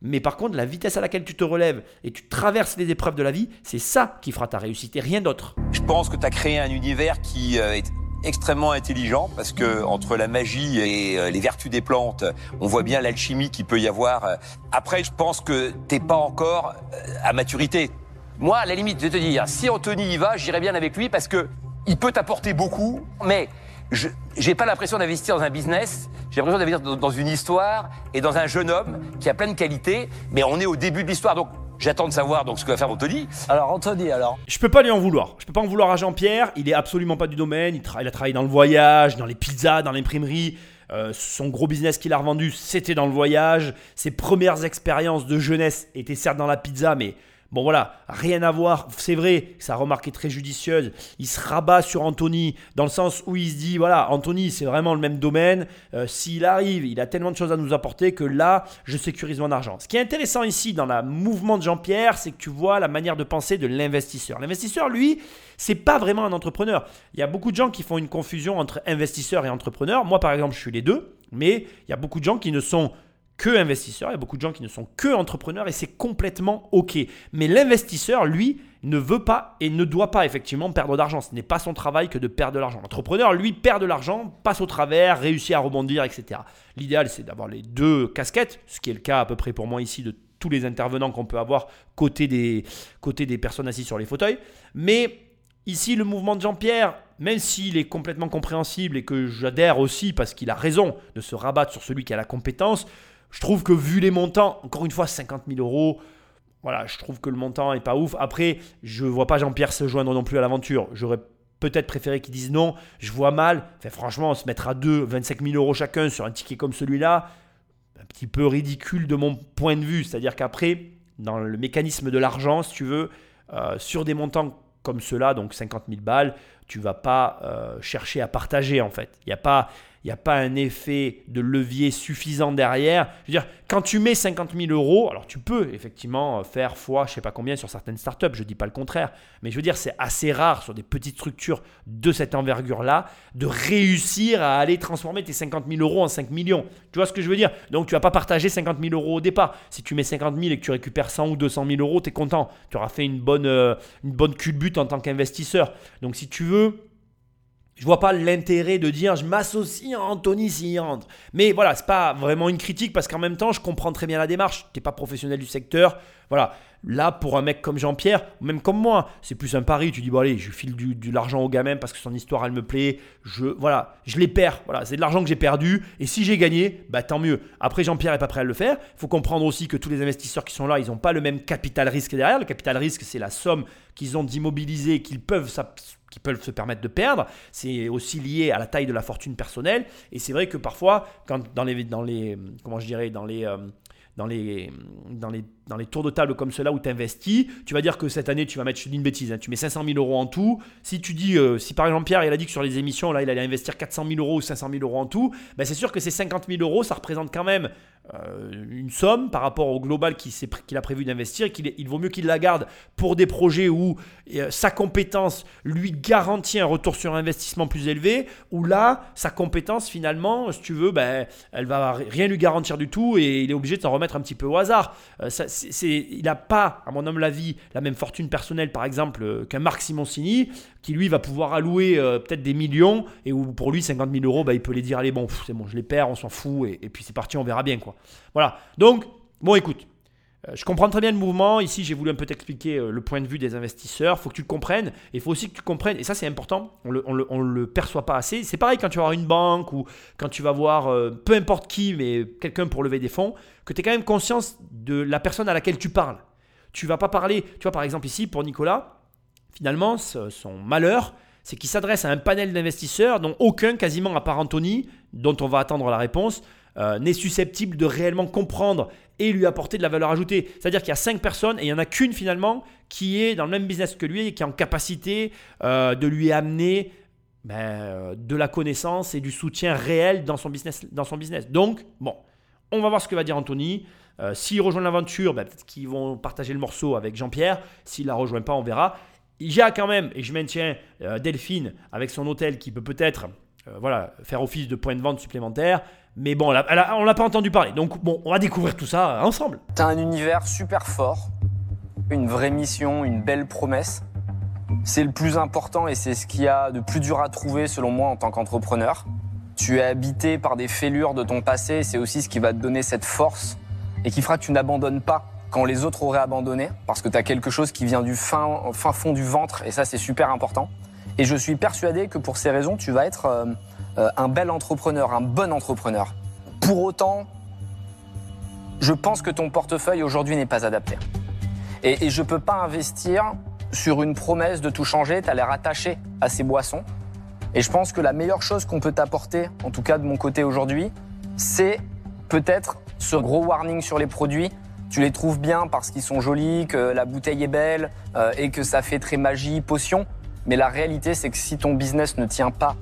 Mais par contre, la vitesse à laquelle tu te relèves et tu traverses les épreuves de la vie, c'est ça qui fera ta réussite et rien d'autre. Je pense que tu as créé un univers qui euh, est extrêmement intelligent parce que entre la magie et euh, les vertus des plantes, on voit bien l'alchimie qu'il peut y avoir. Après, je pense que t'es pas encore euh, à maturité. Moi, à la limite, je vais te dire, si Anthony y va, j'irai bien avec lui parce que il peut t'apporter beaucoup, mais je j'ai pas l'impression d'investir dans un business, j'ai l'impression d'investir dans, dans une histoire et dans un jeune homme qui a plein de qualités, mais on est au début de l'histoire, donc j'attends de savoir donc ce que va faire Anthony. Alors Anthony, alors? Je peux pas lui en vouloir. Je peux pas en vouloir à Jean-Pierre. Il est absolument pas du domaine. Il, tra- il a travaillé dans le voyage, dans les pizzas, dans l'imprimerie. Euh, son gros business qu'il a revendu, c'était dans le voyage. Ses premières expériences de jeunesse étaient certes dans la pizza, mais bon voilà, rien à voir. C'est vrai, sa remarque est très judicieuse. Il se rabat sur Anthony dans le sens où il se dit voilà, Anthony, c'est vraiment le même domaine. Euh, S'il arrive, il a tellement de choses à nous apporter que là, je sécurise mon argent. Ce qui est intéressant ici dans le mouvement de Jean-Pierre, c'est que tu vois la manière de penser de l'investisseur. L'investisseur, lui, c'est pas vraiment un entrepreneur. Il y a beaucoup de gens qui font une confusion entre investisseur et entrepreneur. Moi, par exemple, je suis les deux, mais il y a beaucoup de gens qui ne sont que investisseurs, il y a beaucoup de gens qui ne sont que entrepreneurs et c'est complètement OK. Mais l'investisseur, lui, ne veut pas et ne doit pas effectivement perdre d'argent. Ce n'est pas son travail que de perdre de l'argent. L'entrepreneur, lui, perd de l'argent, passe au travers, réussit à rebondir, etc. L'idéal, c'est d'avoir les deux casquettes, ce qui est le cas à peu près pour moi ici de tous les intervenants qu'on peut avoir côté des, côté des personnes assises sur les fauteuils. Mais Ici, le mouvement de Jean-Pierre, même s'il est complètement compréhensible et que j'adhère aussi parce qu'il a raison de se rabattre sur celui qui a la compétence, je trouve que vu les montants, encore une fois 50 000 euros, voilà, je trouve que le montant est pas ouf. Après, je vois pas Jean-Pierre se joindre non plus à l'aventure. J'aurais peut-être préféré qu'ils disent non. Je vois mal. Franchement, se mettre à deux, 25 000 euros chacun sur un ticket comme celui-là, un petit peu ridicule de mon point de vue. C'est-à-dire qu'après, dans le mécanisme de l'argent, si tu veux, euh, sur des montants comme cela, donc 50 000 balles, tu vas pas euh, chercher à partager en fait. Il n'y a pas n'y a pas un effet de levier suffisant derrière. Je veux dire, quand tu mets 50 000 euros, alors tu peux effectivement faire fois je sais pas combien sur certaines startups, je ne dis pas le contraire, mais je veux dire, c'est assez rare sur des petites structures de cette envergure-là de réussir à aller transformer tes 50 000 euros en 5 millions. Tu vois ce que je veux dire? Donc tu vas pas partager 50 000 euros au départ. Si tu mets 50 000 et que tu récupères 100 ou 200 000 euros, tu es content. Tu auras fait une bonne, euh, une bonne culbute en tant qu'investisseur. Donc si tu veux, je vois pas l'intérêt de dire je m'associe à Anthony s'il rentre. Mais voilà, c'est pas vraiment une critique parce qu'en même temps, je comprends très bien la démarche. T'es pas professionnel du secteur. Voilà. Là, pour un mec comme Jean-Pierre, même comme moi, c'est plus un pari. Tu dis, bon, allez, je file du, de l'argent au gamin parce que son histoire, elle me plaît. Je, voilà, je les perds. Voilà, c'est de l'argent que j'ai perdu. Et si j'ai gagné, bah tant mieux. Après, Jean-Pierre est pas prêt à le faire. Il faut comprendre aussi que tous les investisseurs qui sont là, ils n'ont pas le même capital risque derrière. Le capital risque, c'est la somme qu'ils ont d'immobiliser, qu'ils peuvent qui peuvent se permettre de perdre. C'est aussi lié à la taille de la fortune personnelle. Et c'est vrai que parfois, quand dans les, dans les comment je dirais, dans les, euh, dans les, dans les, dans les tours de table comme cela où tu investis, tu vas dire que cette année, tu vas mettre, je dis une bêtise, hein, tu mets 500 000 euros en tout. Si tu dis, euh, si par exemple Pierre, il a dit que sur les émissions, là, il allait investir 400 000 euros ou 500 000 euros en tout, ben c'est sûr que ces 50 000 euros, ça représente quand même une somme par rapport au global qu'il a prévu d'investir qu'il il vaut mieux qu'il la garde pour des projets où euh, sa compétence lui garantit un retour sur investissement plus élevé, où là, sa compétence finalement, si tu veux, ben, elle va rien lui garantir du tout et il est obligé de s'en remettre un petit peu au hasard. Euh, ça, il n'a pas, à mon homme la vie, la même fortune personnelle par exemple euh, qu'un Marc Simoncini qui lui va pouvoir allouer euh, peut-être des millions et où pour lui 50 000 euros, bah, il peut les dire allez bon, c'est bon, je les perds, on s'en fout et, puis c'est parti, on verra bien quoi. Voilà. Donc bon, écoute. euh, Je comprends très bien le mouvement. Ici, j'ai voulu un peu t'expliquer euh, le point de vue des investisseurs. Il faut que tu le comprennes. Et il faut aussi que tu comprennes, et ça c'est important, on le, on le, on le perçoit pas assez. C'est pareil quand tu vas voir une banque ou quand tu vas voir peu importe qui, mais quelqu'un pour lever des fonds, que tu aies quand même conscience de la personne à laquelle tu parles. Tu vas pas parler, tu vois par exemple ici pour Nicolas, finalement, son malheur, c'est qu'il s'adresse à un panel d'investisseurs dont aucun, quasiment à part Anthony, dont on va attendre la réponse, euh, n'est susceptible de réellement comprendre et lui apporter de la valeur ajoutée. C'est-à-dire qu'il y a cinq personnes et il n'y en a qu'une finalement qui est dans le même business que lui et qui est en capacité euh, de lui amener ben, euh, de la connaissance et du soutien réel dans son business. Dans son business. Donc, bon, on va voir ce que va dire Anthony. S'il rejoint l'aventure, ben, peut-être qu'ils vont partager le morceau avec Jean-Pierre. S'il ne la rejoint pas, on verra. Il y a quand même, et je maintiens euh, Delphine avec son hôtel qui peut peut-être euh, voilà, faire office de point de vente supplémentaire. Mais bon, elle a- on l'a pas entendu parler. Donc bon, on va découvrir tout ça ensemble. T'as un univers super fort, une vraie mission, une belle promesse. C'est le plus important et c'est ce qu'il y a de plus dur à trouver selon moi en tant qu'entrepreneur. Tu es habité par des fêlures de ton passé, c'est aussi ce qui va te donner cette force et qui fera que tu n'abandonnes pas quand les autres auraient abandonné, parce que tu as quelque chose qui vient du fin, fin fond du ventre et ça c'est super important. Et je suis persuadé que pour ces raisons, tu vas être euh, euh, un bel entrepreneur, un bon entrepreneur. Pour autant, je pense que ton portefeuille aujourd'hui n'est pas adapté. Et, et je peux pas investir sur une promesse de tout changer, tu as l'air attaché à ces boissons. Et je pense que la meilleure chose qu'on peut t'apporter, en tout cas de mon côté aujourd'hui, c'est peut-être ce gros warning sur les produits. Tu les trouves bien parce qu'ils sont jolis, que la bouteille est belle euh, et que ça fait très magie, potion. Mais la réalité, c'est que si ton business ne tient pas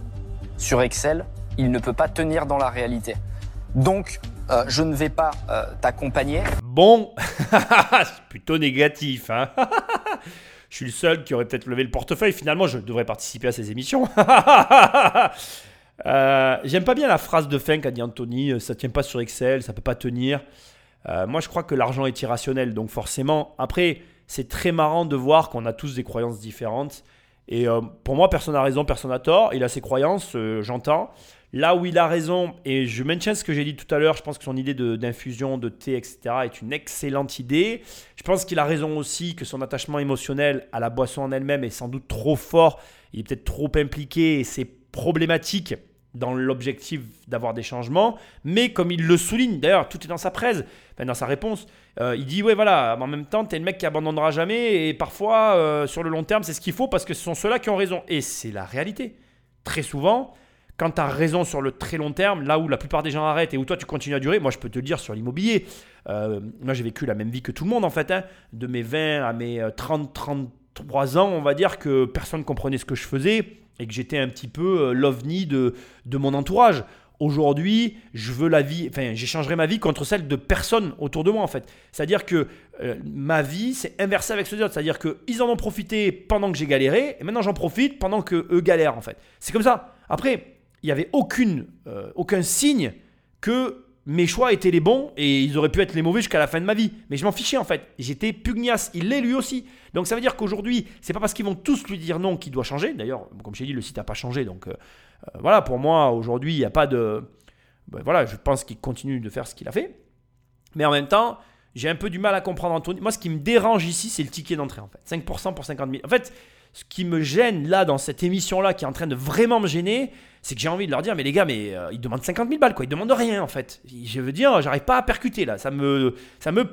sur Excel, il ne peut pas tenir dans la réalité. Donc, euh, je ne vais pas euh, t'accompagner. Bon, c'est plutôt négatif. Hein je suis le seul qui aurait peut-être levé le portefeuille. Finalement, je devrais participer à ces émissions. J'aime pas bien la phrase de fin qu'a dit Anthony. Ça tient pas sur Excel, ça peut pas tenir. Euh, moi, je crois que l'argent est irrationnel. Donc forcément, après, c'est très marrant de voir qu'on a tous des croyances différentes. Et euh, pour moi, personne n'a raison, personne n'a tort. Il a ses croyances, euh, j'entends. Là où il a raison, et je maintiens ce que j'ai dit tout à l'heure, je pense que son idée d'infusion de, thé, etc., est une excellente idée. Je pense qu'il a raison aussi que son attachement émotionnel à la boisson en elle-même est sans doute trop fort. Il est peut-être trop impliqué et c'est problématique dans l'objectif d'avoir des changements. Mais comme il le souligne, d'ailleurs, tout est dans sa presse, dans sa réponse. Euh, il dit Ouais, voilà, en même temps, t'es le mec qui abandonnera jamais et parfois, euh, sur le long terme, c'est ce qu'il faut parce que ce sont ceux-là qui ont raison. Et c'est la réalité. Très souvent, quand tu as raison sur le très long terme, là où la plupart des gens arrêtent et où toi tu continues à durer, moi je peux te le dire sur l'immobilier. Euh, moi j'ai vécu la même vie que tout le monde en fait. hein. De mes 20 à mes 30-33 ans, on va dire que personne ne comprenait ce que je faisais et que j'étais un petit peu l'ovni de, de mon entourage. Aujourd'hui, je veux la vie, enfin, j'échangerai ma vie contre celle de personne autour de moi en fait. C'est-à-dire que euh, ma vie, c'est inversé avec ceux des. C'est-à-dire qu'ils en ont profité pendant que j'ai galéré et maintenant j'en profite pendant que eux galèrent en fait. C'est comme ça. Après, il n'y avait aucune, euh, aucun signe que mes choix étaient les bons et ils auraient pu être les mauvais jusqu'à la fin de ma vie. Mais je m'en fichais en fait. J'étais pugnace. Il l'est lui aussi. Donc ça veut dire qu'aujourd'hui, c'est pas parce qu'ils vont tous lui dire non qu'il doit changer. D'ailleurs, comme j'ai dit, le site n'a pas changé. Donc euh, voilà, pour moi, aujourd'hui, il n'y a pas de. ben, voilà, je pense qu'il continue de faire ce qu'il a fait. Mais en même temps, j'ai un peu du mal à comprendre Anthony. Moi, ce qui me dérange ici, c'est le ticket d'entrée en fait. 5% pour 50 000. En fait, ce qui me gêne là dans cette émission-là, qui est en train de vraiment me gêner, c'est que j'ai envie de leur dire, mais les gars, mais euh, ils demandent 50 000 balles, quoi. Ils demandent rien, en fait. Je veux dire, j'arrive pas à percuter là. Ça me, ça me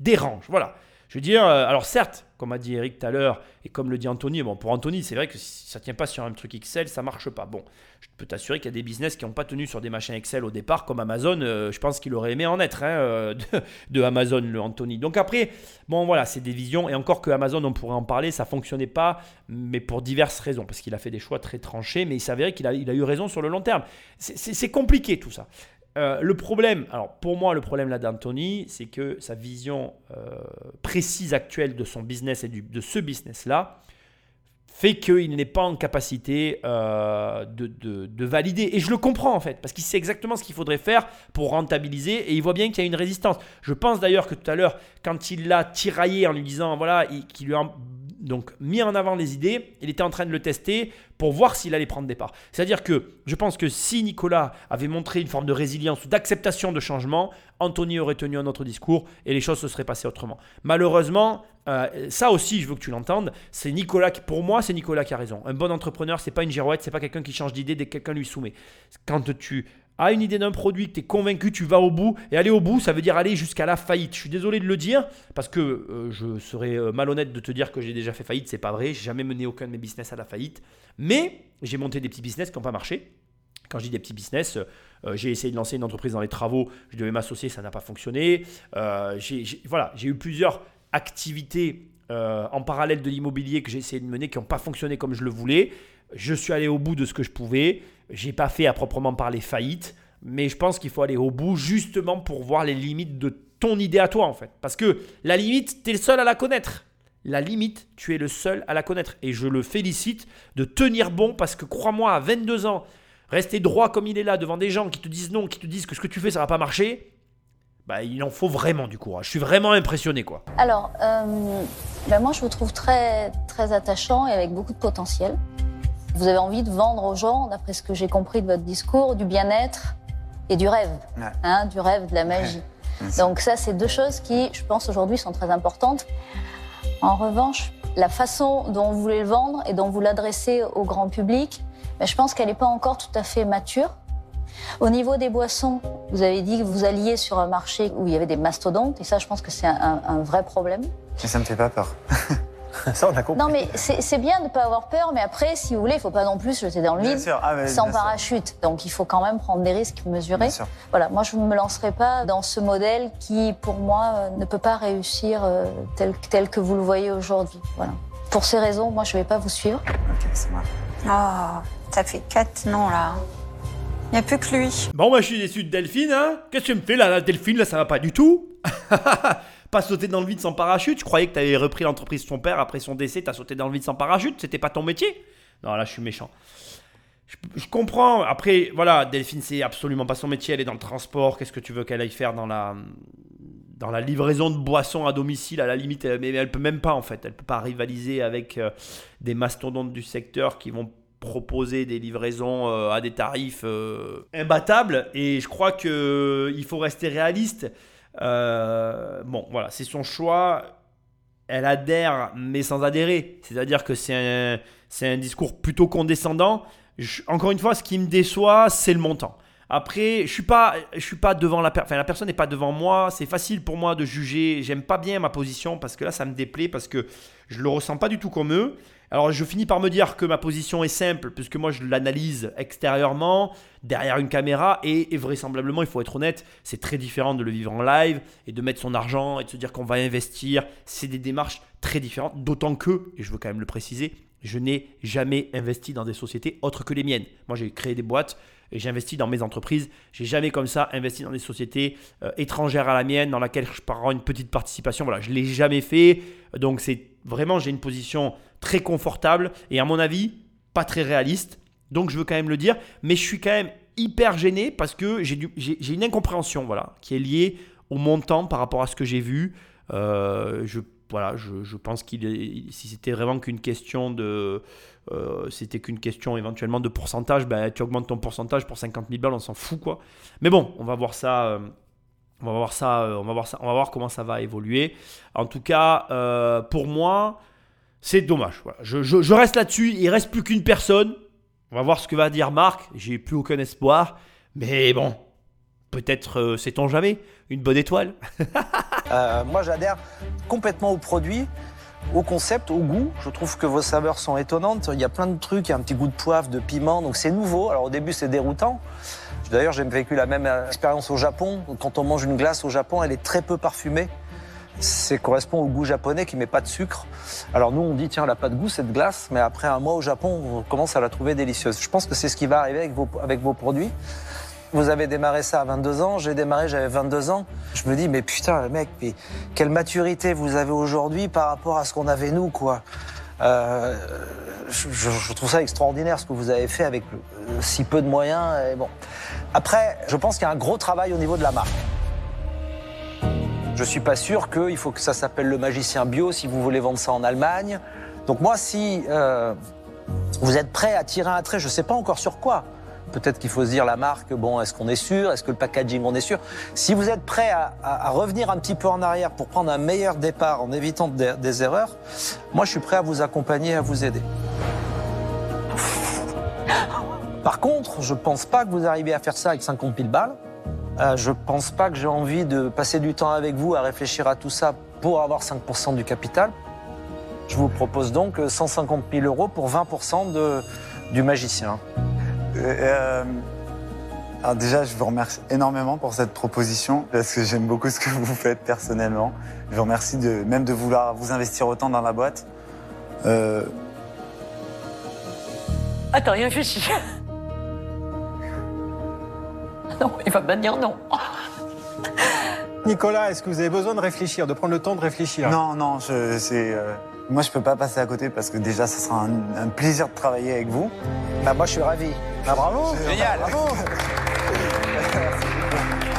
dérange. Voilà. Je veux dire, euh, alors certes, comme a dit Eric tout à l'heure, et comme le dit Anthony, bon, pour Anthony, c'est vrai que si ça tient pas sur un truc Excel, ça marche pas. Bon, je peux t'assurer qu'il y a des business qui n'ont pas tenu sur des machins Excel au départ, comme Amazon. euh, je pense qu'il aurait aimé en être hein, euh, de, Amazon, le Anthony. Donc après, bon, voilà, c'est des visions. Et encore que Amazon, on pourrait en parler, ça fonctionnait pas, mais pour diverses raisons, parce qu'il a fait des choix très tranchés, mais il s'avérait qu'il a, eu raison sur le long terme. C'est compliqué tout ça. Euh, le problème, alors pour moi, le problème là d'Anthony, c'est que sa vision euh, précise actuelle de son business et du- de ce business-là fait qu'il n'est pas en capacité euh, de, de- de valider. Et je le comprends en fait, parce qu'il sait exactement ce qu'il faudrait faire pour rentabiliser, et il voit bien qu'il y a une résistance. Je pense d'ailleurs que tout à l'heure, quand il l'a tiraillé en lui disant, voilà, il- qu'il lui a donc mis en avant les idées, il était en train de le tester pour voir s'il allait prendre des parts. C'est-à-dire que je pense que si Nicolas avait montré une forme de résilience ou d'acceptation de changement, Anthony aurait tenu un autre discours et les choses se seraient passées autrement. Malheureusement, euh, ça aussi, je veux que tu l'entendes, c'est Nicolas qui, pour moi, c'est Nicolas qui a raison. Un bon entrepreneur, c'est pas une girouette, c'est pas quelqu'un qui change d'idée dès que quelqu'un lui soumet. Quand tu a une idée d'un produit, que tu es convaincu, tu vas au bout. Et aller au bout, ça veut dire aller jusqu'à la faillite. Je suis désolé de le dire, parce que euh, je serais euh, malhonnête de te dire que j'ai déjà fait faillite. C'est pas vrai. J'ai jamais mené aucun de mes business à la faillite. Mais j'ai monté des petits business qui n'ont pas marché. Quand je dis des petits business, euh, j'ai essayé de lancer une entreprise dans les travaux. Je devais m'associer, ça n'a pas fonctionné. Voilà, j'ai eu plusieurs activités en parallèle de l'immobilier que j'ai essayé de mener qui n'ont pas fonctionné comme je le voulais. Je suis allé au bout de ce que je pouvais. J'ai pas fait à proprement parler faillite, mais je pense qu'il faut aller au bout justement pour voir les limites de ton idée à toi en fait. Parce que la limite, tu es le seul à la connaître. La limite, tu es le seul à la connaître. Et je le félicite de tenir bon parce que crois-moi, à 22 ans, rester droit comme il est là devant des gens qui te disent non, qui te disent que ce que tu fais, ça va pas marcher, bah, il en faut vraiment du courage. Je suis vraiment impressionné quoi. Alors, euh, ben moi, je vous trouve très, très attachant et avec beaucoup de potentiel. Vous avez envie de vendre aux gens, d'après ce que j'ai compris de votre discours, du bien-être et du rêve, Ouais. hein, du rêve, de la magie. Donc ça, c'est deux choses qui, je pense, aujourd'hui sont très importantes. En revanche, la façon dont vous voulez le vendre et dont vous l'adressez au grand public, ben, je pense qu'elle n'est pas encore tout à fait mature. Au niveau des boissons, vous avez dit que vous alliez sur un marché où il y avait des mastodontes, et ça, je pense que c'est un, un- un vrai problème. Mais ça me fait pas peur. Ça, on a compris. Non, mais c'est c'est bien de ne pas avoir peur, mais après, si vous voulez, il ne faut pas non plus se jeter dans le vide. Ah, sans sûr. parachute. Donc, il faut quand même prendre des risques mesurés. Voilà, moi, je ne me lancerai pas dans ce modèle qui, pour moi, euh, ne peut pas réussir euh, tel, tel que vous le voyez aujourd'hui. Voilà. Pour ces raisons, moi, je ne vais pas vous suivre. Ok, ça marche. Oh, ça fait quatre noms là. Il n'y a plus que lui. Bon, bah, je suis déçu de Delphine, hein. Qu'est-ce que tu me fais là, là, Delphine Là, ça va pas du tout. pas sauter dans le vide sans parachute. Je croyais que tu avais repris l'entreprise de son père après son décès. Tu as sauté dans le vide sans parachute. C'était pas ton métier. Non, là, je suis méchant. Je, comprends. Après, voilà, Delphine, c'est absolument pas son métier. Elle est dans le transport. Qu'est-ce que tu veux qu'elle aille faire dans la, dans la livraison de boissons à domicile? À la limite, mais elle peut même pas en fait. Elle peut pas rivaliser avec euh, des mastodontes du secteur qui vont proposer des livraisons euh, à des tarifs euh, imbattables. Et je crois que il faut rester réaliste. Euh, bon, voilà, c'est son choix. Elle adhère, mais sans adhérer. C'est-à-dire que c'est un, un discours plutôt condescendant. Encore une fois, ce qui me déçoit, c'est le montant. Après, je suis pas, je suis pas devant la personne. Enfin, la personne n'est pas devant moi. C'est facile pour moi de juger. J'aime pas bien ma position parce que là, ça me déplaît parce que je le ressens pas du tout comme eux. Alors, je finis par me dire que ma position est simple puisque moi, je l'analyse extérieurement, derrière une caméra et, vraisemblablement, il faut être honnête, c'est très différent de le vivre en live et de mettre son argent et de se dire qu'on va investir. C'est des démarches très différentes. D'autant que, et je veux quand même le préciser, je n'ai jamais investi dans des sociétés autres que les miennes. Moi, j'ai créé des boîtes et j'ai investi dans mes entreprises. J'ai jamais comme ça investi dans des sociétés euh, étrangères à la mienne dans laquelle je prends une petite participation. Voilà, je l'ai jamais fait. Donc c'est vraiment j'ai une position très confortable et à mon avis pas très réaliste. Donc je veux quand même le dire, mais je suis quand même hyper gêné parce que j'ai une incompréhension voilà qui est liée au montant par rapport à ce que j'ai vu. Euh, voilà, je, pense qu'il si c'était vraiment qu'une question de, euh, c'était qu'une question éventuellement de pourcentage, ben, tu augmentes ton pourcentage pour 50 000 balles, on s'en fout quoi. Mais bon, on va voir ça. euh, on va voir ça, euh, on va voir ça, on va voir comment ça va évoluer. En tout cas, pour moi, c'est dommage. Je, reste là-dessus. Il reste plus qu'une personne. On va voir ce que va dire Marc. J'ai plus aucun espoir, mais bon, peut-être, sait-on jamais, une bonne étoile. Euh, moi, j'adhère complètement au produit, au concept, au goût. Je trouve que vos saveurs sont étonnantes. Il y a plein de trucs, il y a un petit goût de poivre, de piment, donc c'est nouveau. Alors au début, c'est déroutant. D'ailleurs, j'ai vécu la même expérience au Japon. Quand on mange une glace au Japon, elle est très peu parfumée. C'est correspond au goût japonais qui met pas de sucre. Alors nous, on dit tiens, elle a pas de goût cette glace, mais après un mois au Japon, on commence à la trouver délicieuse. Je pense que c'est ce qui va arriver avec vos produits. Vous avez démarré ça à 22 ans, j'ai démarré, j'avais 22 ans. Je me dis, mais putain, mec, quelle maturité vous avez aujourd'hui par rapport à ce qu'on avait nous, quoi. Euh, je, trouve ça extraordinaire ce que vous avez fait avec euh, si peu de moyens. Et bon. Après, je pense qu'il y a un gros travail au niveau de la marque. Je suis pas sûr qu'il faut que ça s'appelle le magicien bio si vous voulez vendre ça en Allemagne. Donc moi, si euh, vous êtes prêt à tirer un trait, je sais pas encore sur quoi. Peut-être qu'il faut se dire la marque, bon, est-ce qu'on est sûr? Est-ce que le packaging, on est sûr? Si vous êtes prêt à, revenir un petit peu en arrière pour prendre un meilleur départ en évitant des, erreurs, moi je suis prêt à vous accompagner, à vous aider. Par contre, je pense pas que vous arrivez à faire ça avec 50 000 balles. Euh, je pense pas que j'ai envie de passer du temps avec vous à réfléchir à tout ça pour avoir 5% du capital. Je vous propose donc 150 000 euros pour 20% de, du magicien. Euh, alors déjà, je vous remercie énormément pour cette proposition parce que j'aime beaucoup ce que vous faites personnellement. Je vous remercie de, même de vouloir vous investir autant dans la boîte. Euh, Attends, il réfléchit. Non, il va pas dire non. Nicolas, est-ce que vous avez besoin de réfléchir, de prendre le temps de réfléchir? Non, non, c'est, euh, moi je peux pas passer à côté parce que déjà, ce sera un, un plaisir de travailler avec vous. Bah, moi, je suis ravi. Ah, bravo Génial. Bravo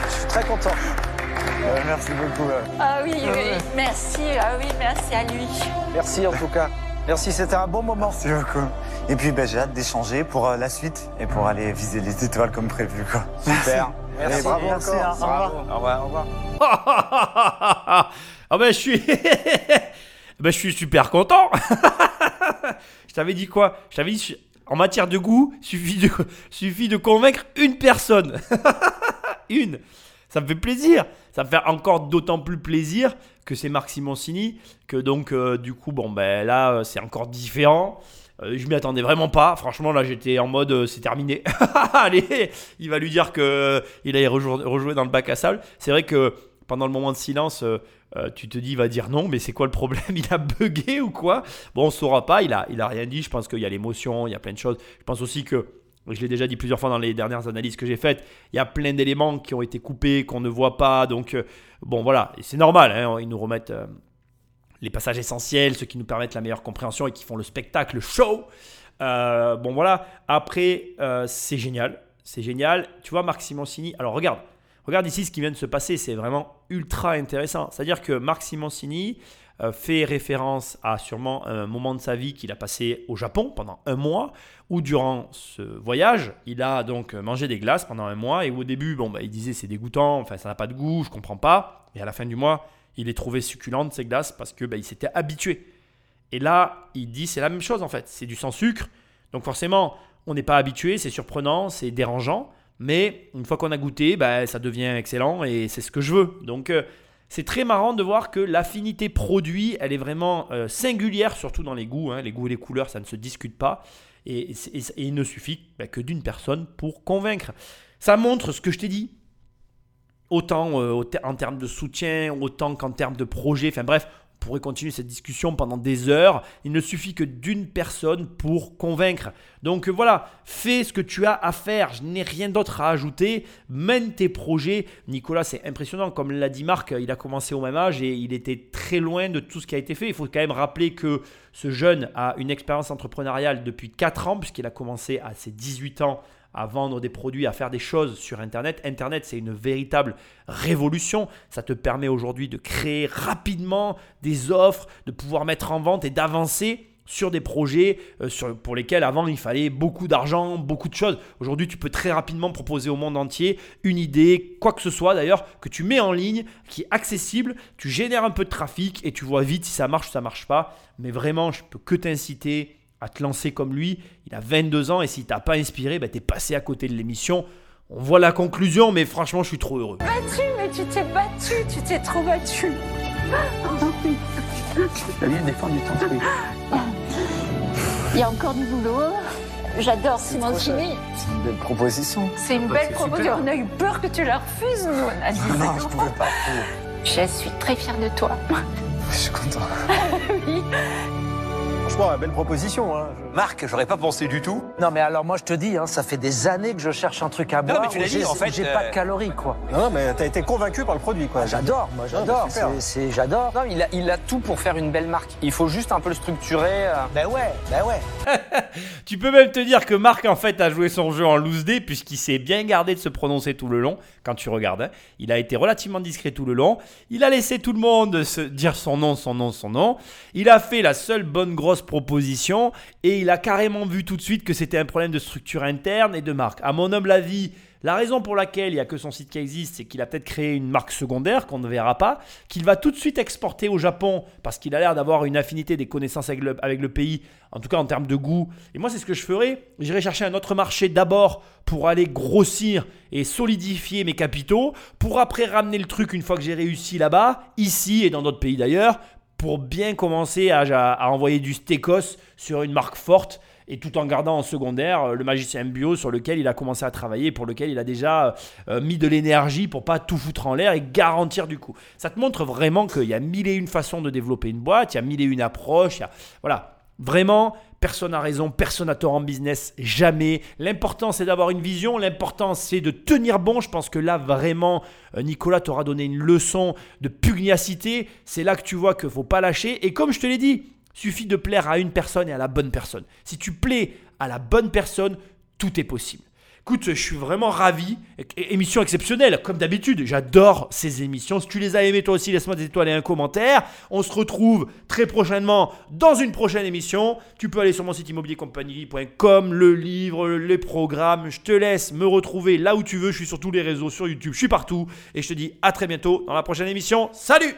Je suis très content. Euh, merci beaucoup. euh. Ah oui, oui, merci, ah oui, merci à lui. Merci en tout cas. Merci, c'était un bon moment. Merci beaucoup. Et puis, ben, j'ai hâte d'échanger pour euh, la suite et pour aller viser les étoiles comme prévu. Quoi. Super. Allez, bravo Merci, encore. hein. Au revoir. Au revoir. Au revoir. ah ben je suis ben, je suis super content. je t'avais dit quoi? Je t'avais dit en matière de goût, suffit de suffit de convaincre une personne. une. Ça me fait plaisir. Ça me fait encore d'autant plus plaisir que c'est Marc Simoncini que donc euh, du coup bon ben là euh, c'est encore différent. Euh, je m'y attendais vraiment pas. Franchement, là, j'étais en mode euh, c'est terminé. Allez, il va lui dire que euh, il allait rejouer dans le bac à sable. C'est vrai que pendant le moment de silence, euh, euh, tu te dis il va dire non, mais c'est quoi le problème? Il a bugué ou quoi? Bon, on saura pas. Il a, il a rien dit. Je pense qu'il y a l'émotion, il y a plein de choses. Je pense aussi que je l'ai déjà dit plusieurs fois dans les dernières analyses que j'ai faites, il y a plein d'éléments qui ont été coupés, qu'on ne voit pas. Donc, euh, bon, voilà, c'est normal, hein, ils nous remettent les passages essentiels, ceux qui nous permettent la meilleure compréhension et qui font le spectacle, le show. Bon, voilà, après, c'est génial, c'est génial. Tu vois, Marc Simoncini, alors regarde, regarde ici ce qui vient de se passer, c'est vraiment ultra intéressant. C'est-à-dire que Marc Simoncini euh, fait référence à sûrement un moment de sa vie qu'il a passé au Japon pendant un mois, où durant ce voyage, il a donc mangé des glaces pendant un mois, et au début, bon, bah, il disait c'est dégoûtant, enfin ça n'a pas de goût, je comprends pas, et à la fin du mois, il les trouvait succulentes ces glaces parce que bah, il s'était habitué. Et là, il dit c'est la même chose en fait, c'est du sans sucre, donc forcément, on n'est pas habitué, c'est surprenant, c'est dérangeant, mais une fois qu'on a goûté, bah, ça devient excellent et c'est ce que je veux. Donc euh, c'est très marrant de voir que l'affinité produit, elle est vraiment euh, singulière, surtout dans les goûts. hein. Les goûts et les couleurs, ça ne se discute pas. Et, il ne suffit bah, que d'une personne pour convaincre. Ça montre ce que je t'ai dit. Autant euh, en termes de soutien, autant qu'en termes de projet. Enfin bref, pourrait continuer cette discussion pendant des heures. Il ne suffit que d'une personne pour convaincre. Donc euh, voilà, fais ce que tu as à faire. Je n'ai rien d'autre à ajouter. Mène tes projets. Nicolas, c'est impressionnant. Comme l'a dit Marc, il a commencé au même âge et il était très loin de tout ce qui a été fait. Il faut quand même rappeler que ce jeune a une expérience entrepreneuriale depuis 4 ans, puisqu'il a commencé à ses 18 ans à vendre des produits, à faire des choses sur Internet. Internet, c'est une véritable révolution. Ça te permet aujourd'hui de créer rapidement des offres, de pouvoir mettre en vente et d'avancer sur des projets euh, sur- pour lesquels avant il fallait beaucoup d'argent, beaucoup de choses. Aujourd'hui, tu peux très rapidement proposer au monde entier une idée, quoi que ce soit d'ailleurs, que tu mets en ligne, qui est accessible, tu génères un peu de trafic et tu vois vite si ça marche ou ça marche pas. Mais vraiment, je peux que t'inciter à te lancer comme lui. Il a 22 ans et si t'as pas inspiré, bah, tu es passé à côté de l'émission. On voit la conclusion, mais franchement, je suis trop heureux. Battu, mais tu t'es battu, tu t'es trop battu. Il y a encore du boulot. J'adore Simoncini. C'est une belle proposition. C'est une belle proposition. On a eu peur que tu la refuses, nous. On a dit Non, c'est je pouvais pas. Je suis très fière de toi. Je suis content. Oui. Franchement, belle proposition. Hein. Je- Marc, j'aurais pas pensé du tout. Non, mais alors moi je te dis, hein, ça fait des années que je cherche un truc à Non, boire. mais tu l'as dit, en fait, J'ai euh, pas de calories, quoi. Non, non, mais t'as été convaincu par le produit, quoi. Ah, j'adore, moi Non, j'adore. c'est- J'adore. Non, il a, il a tout pour faire une belle marque. Il faut juste un peu le structurer. euh. Ben ouais, ben ouais. Tu peux même te dire que Marc en fait a joué son jeu en loose day puisqu'il s'est bien gardé de se prononcer tout le long quand tu regardes. hein. Il a été relativement discret tout le long. Il a laissé tout le monde se dire son nom, son nom, son nom. Il a fait la seule bonne grosse proposition et il a carrément vu tout de suite que c'était un problème de structure interne et de marque. À mon humble avis, La raison pour laquelle il n'y a que son site qui existe, c'est qu'il a peut-être créé une marque secondaire qu'on ne verra pas, qu'il va tout de suite exporter au Japon parce qu'il a l'air d'avoir une affinité, des connaissances avec le, avec le pays, en tout cas en termes de goût. Et moi, c'est ce que je ferais. J'irai chercher un autre marché d'abord pour aller grossir et solidifier mes capitaux, pour après ramener le truc une fois que j'ai réussi là-bas, ici et dans d'autres pays d'ailleurs, pour bien commencer à, envoyer du stécos sur une marque forte et tout en gardant en secondaire euh, le magicien bio sur lequel il a commencé à travailler, pour lequel il a déjà euh, mis de l'énergie pour pas tout foutre en l'air et garantir du coup. Ça te montre vraiment qu'il y a mille et une façons de développer une boîte, il y a mille et une approches, voilà. Vraiment, personne n'a raison, personne n'a tort en business, jamais. L'important c'est d'avoir une vision, l'important c'est de tenir bon. Je pense que là vraiment, euh, Nicolas t'aura donné une leçon de pugnacité. C'est là que tu vois qu'il ne faut pas lâcher. Et comme je te l'ai dit, Suffit de plaire à une personne et à la bonne personne. Si tu plais à la bonne personne, tout est possible. Écoute, je suis vraiment ravi. Émission exceptionnelle, comme d'habitude. J'adore ces émissions. Si tu les as aimées toi aussi, laisse-moi des étoiles et un commentaire. On se retrouve très prochainement dans une prochaine émission. Tu peux aller sur mon site immobiliercompagnie.com, le livre, les programmes. Je te laisse me retrouver là où tu veux. Je suis sur tous les réseaux, sur YouTube, je suis partout. Et je te dis à très bientôt dans la prochaine émission. Salut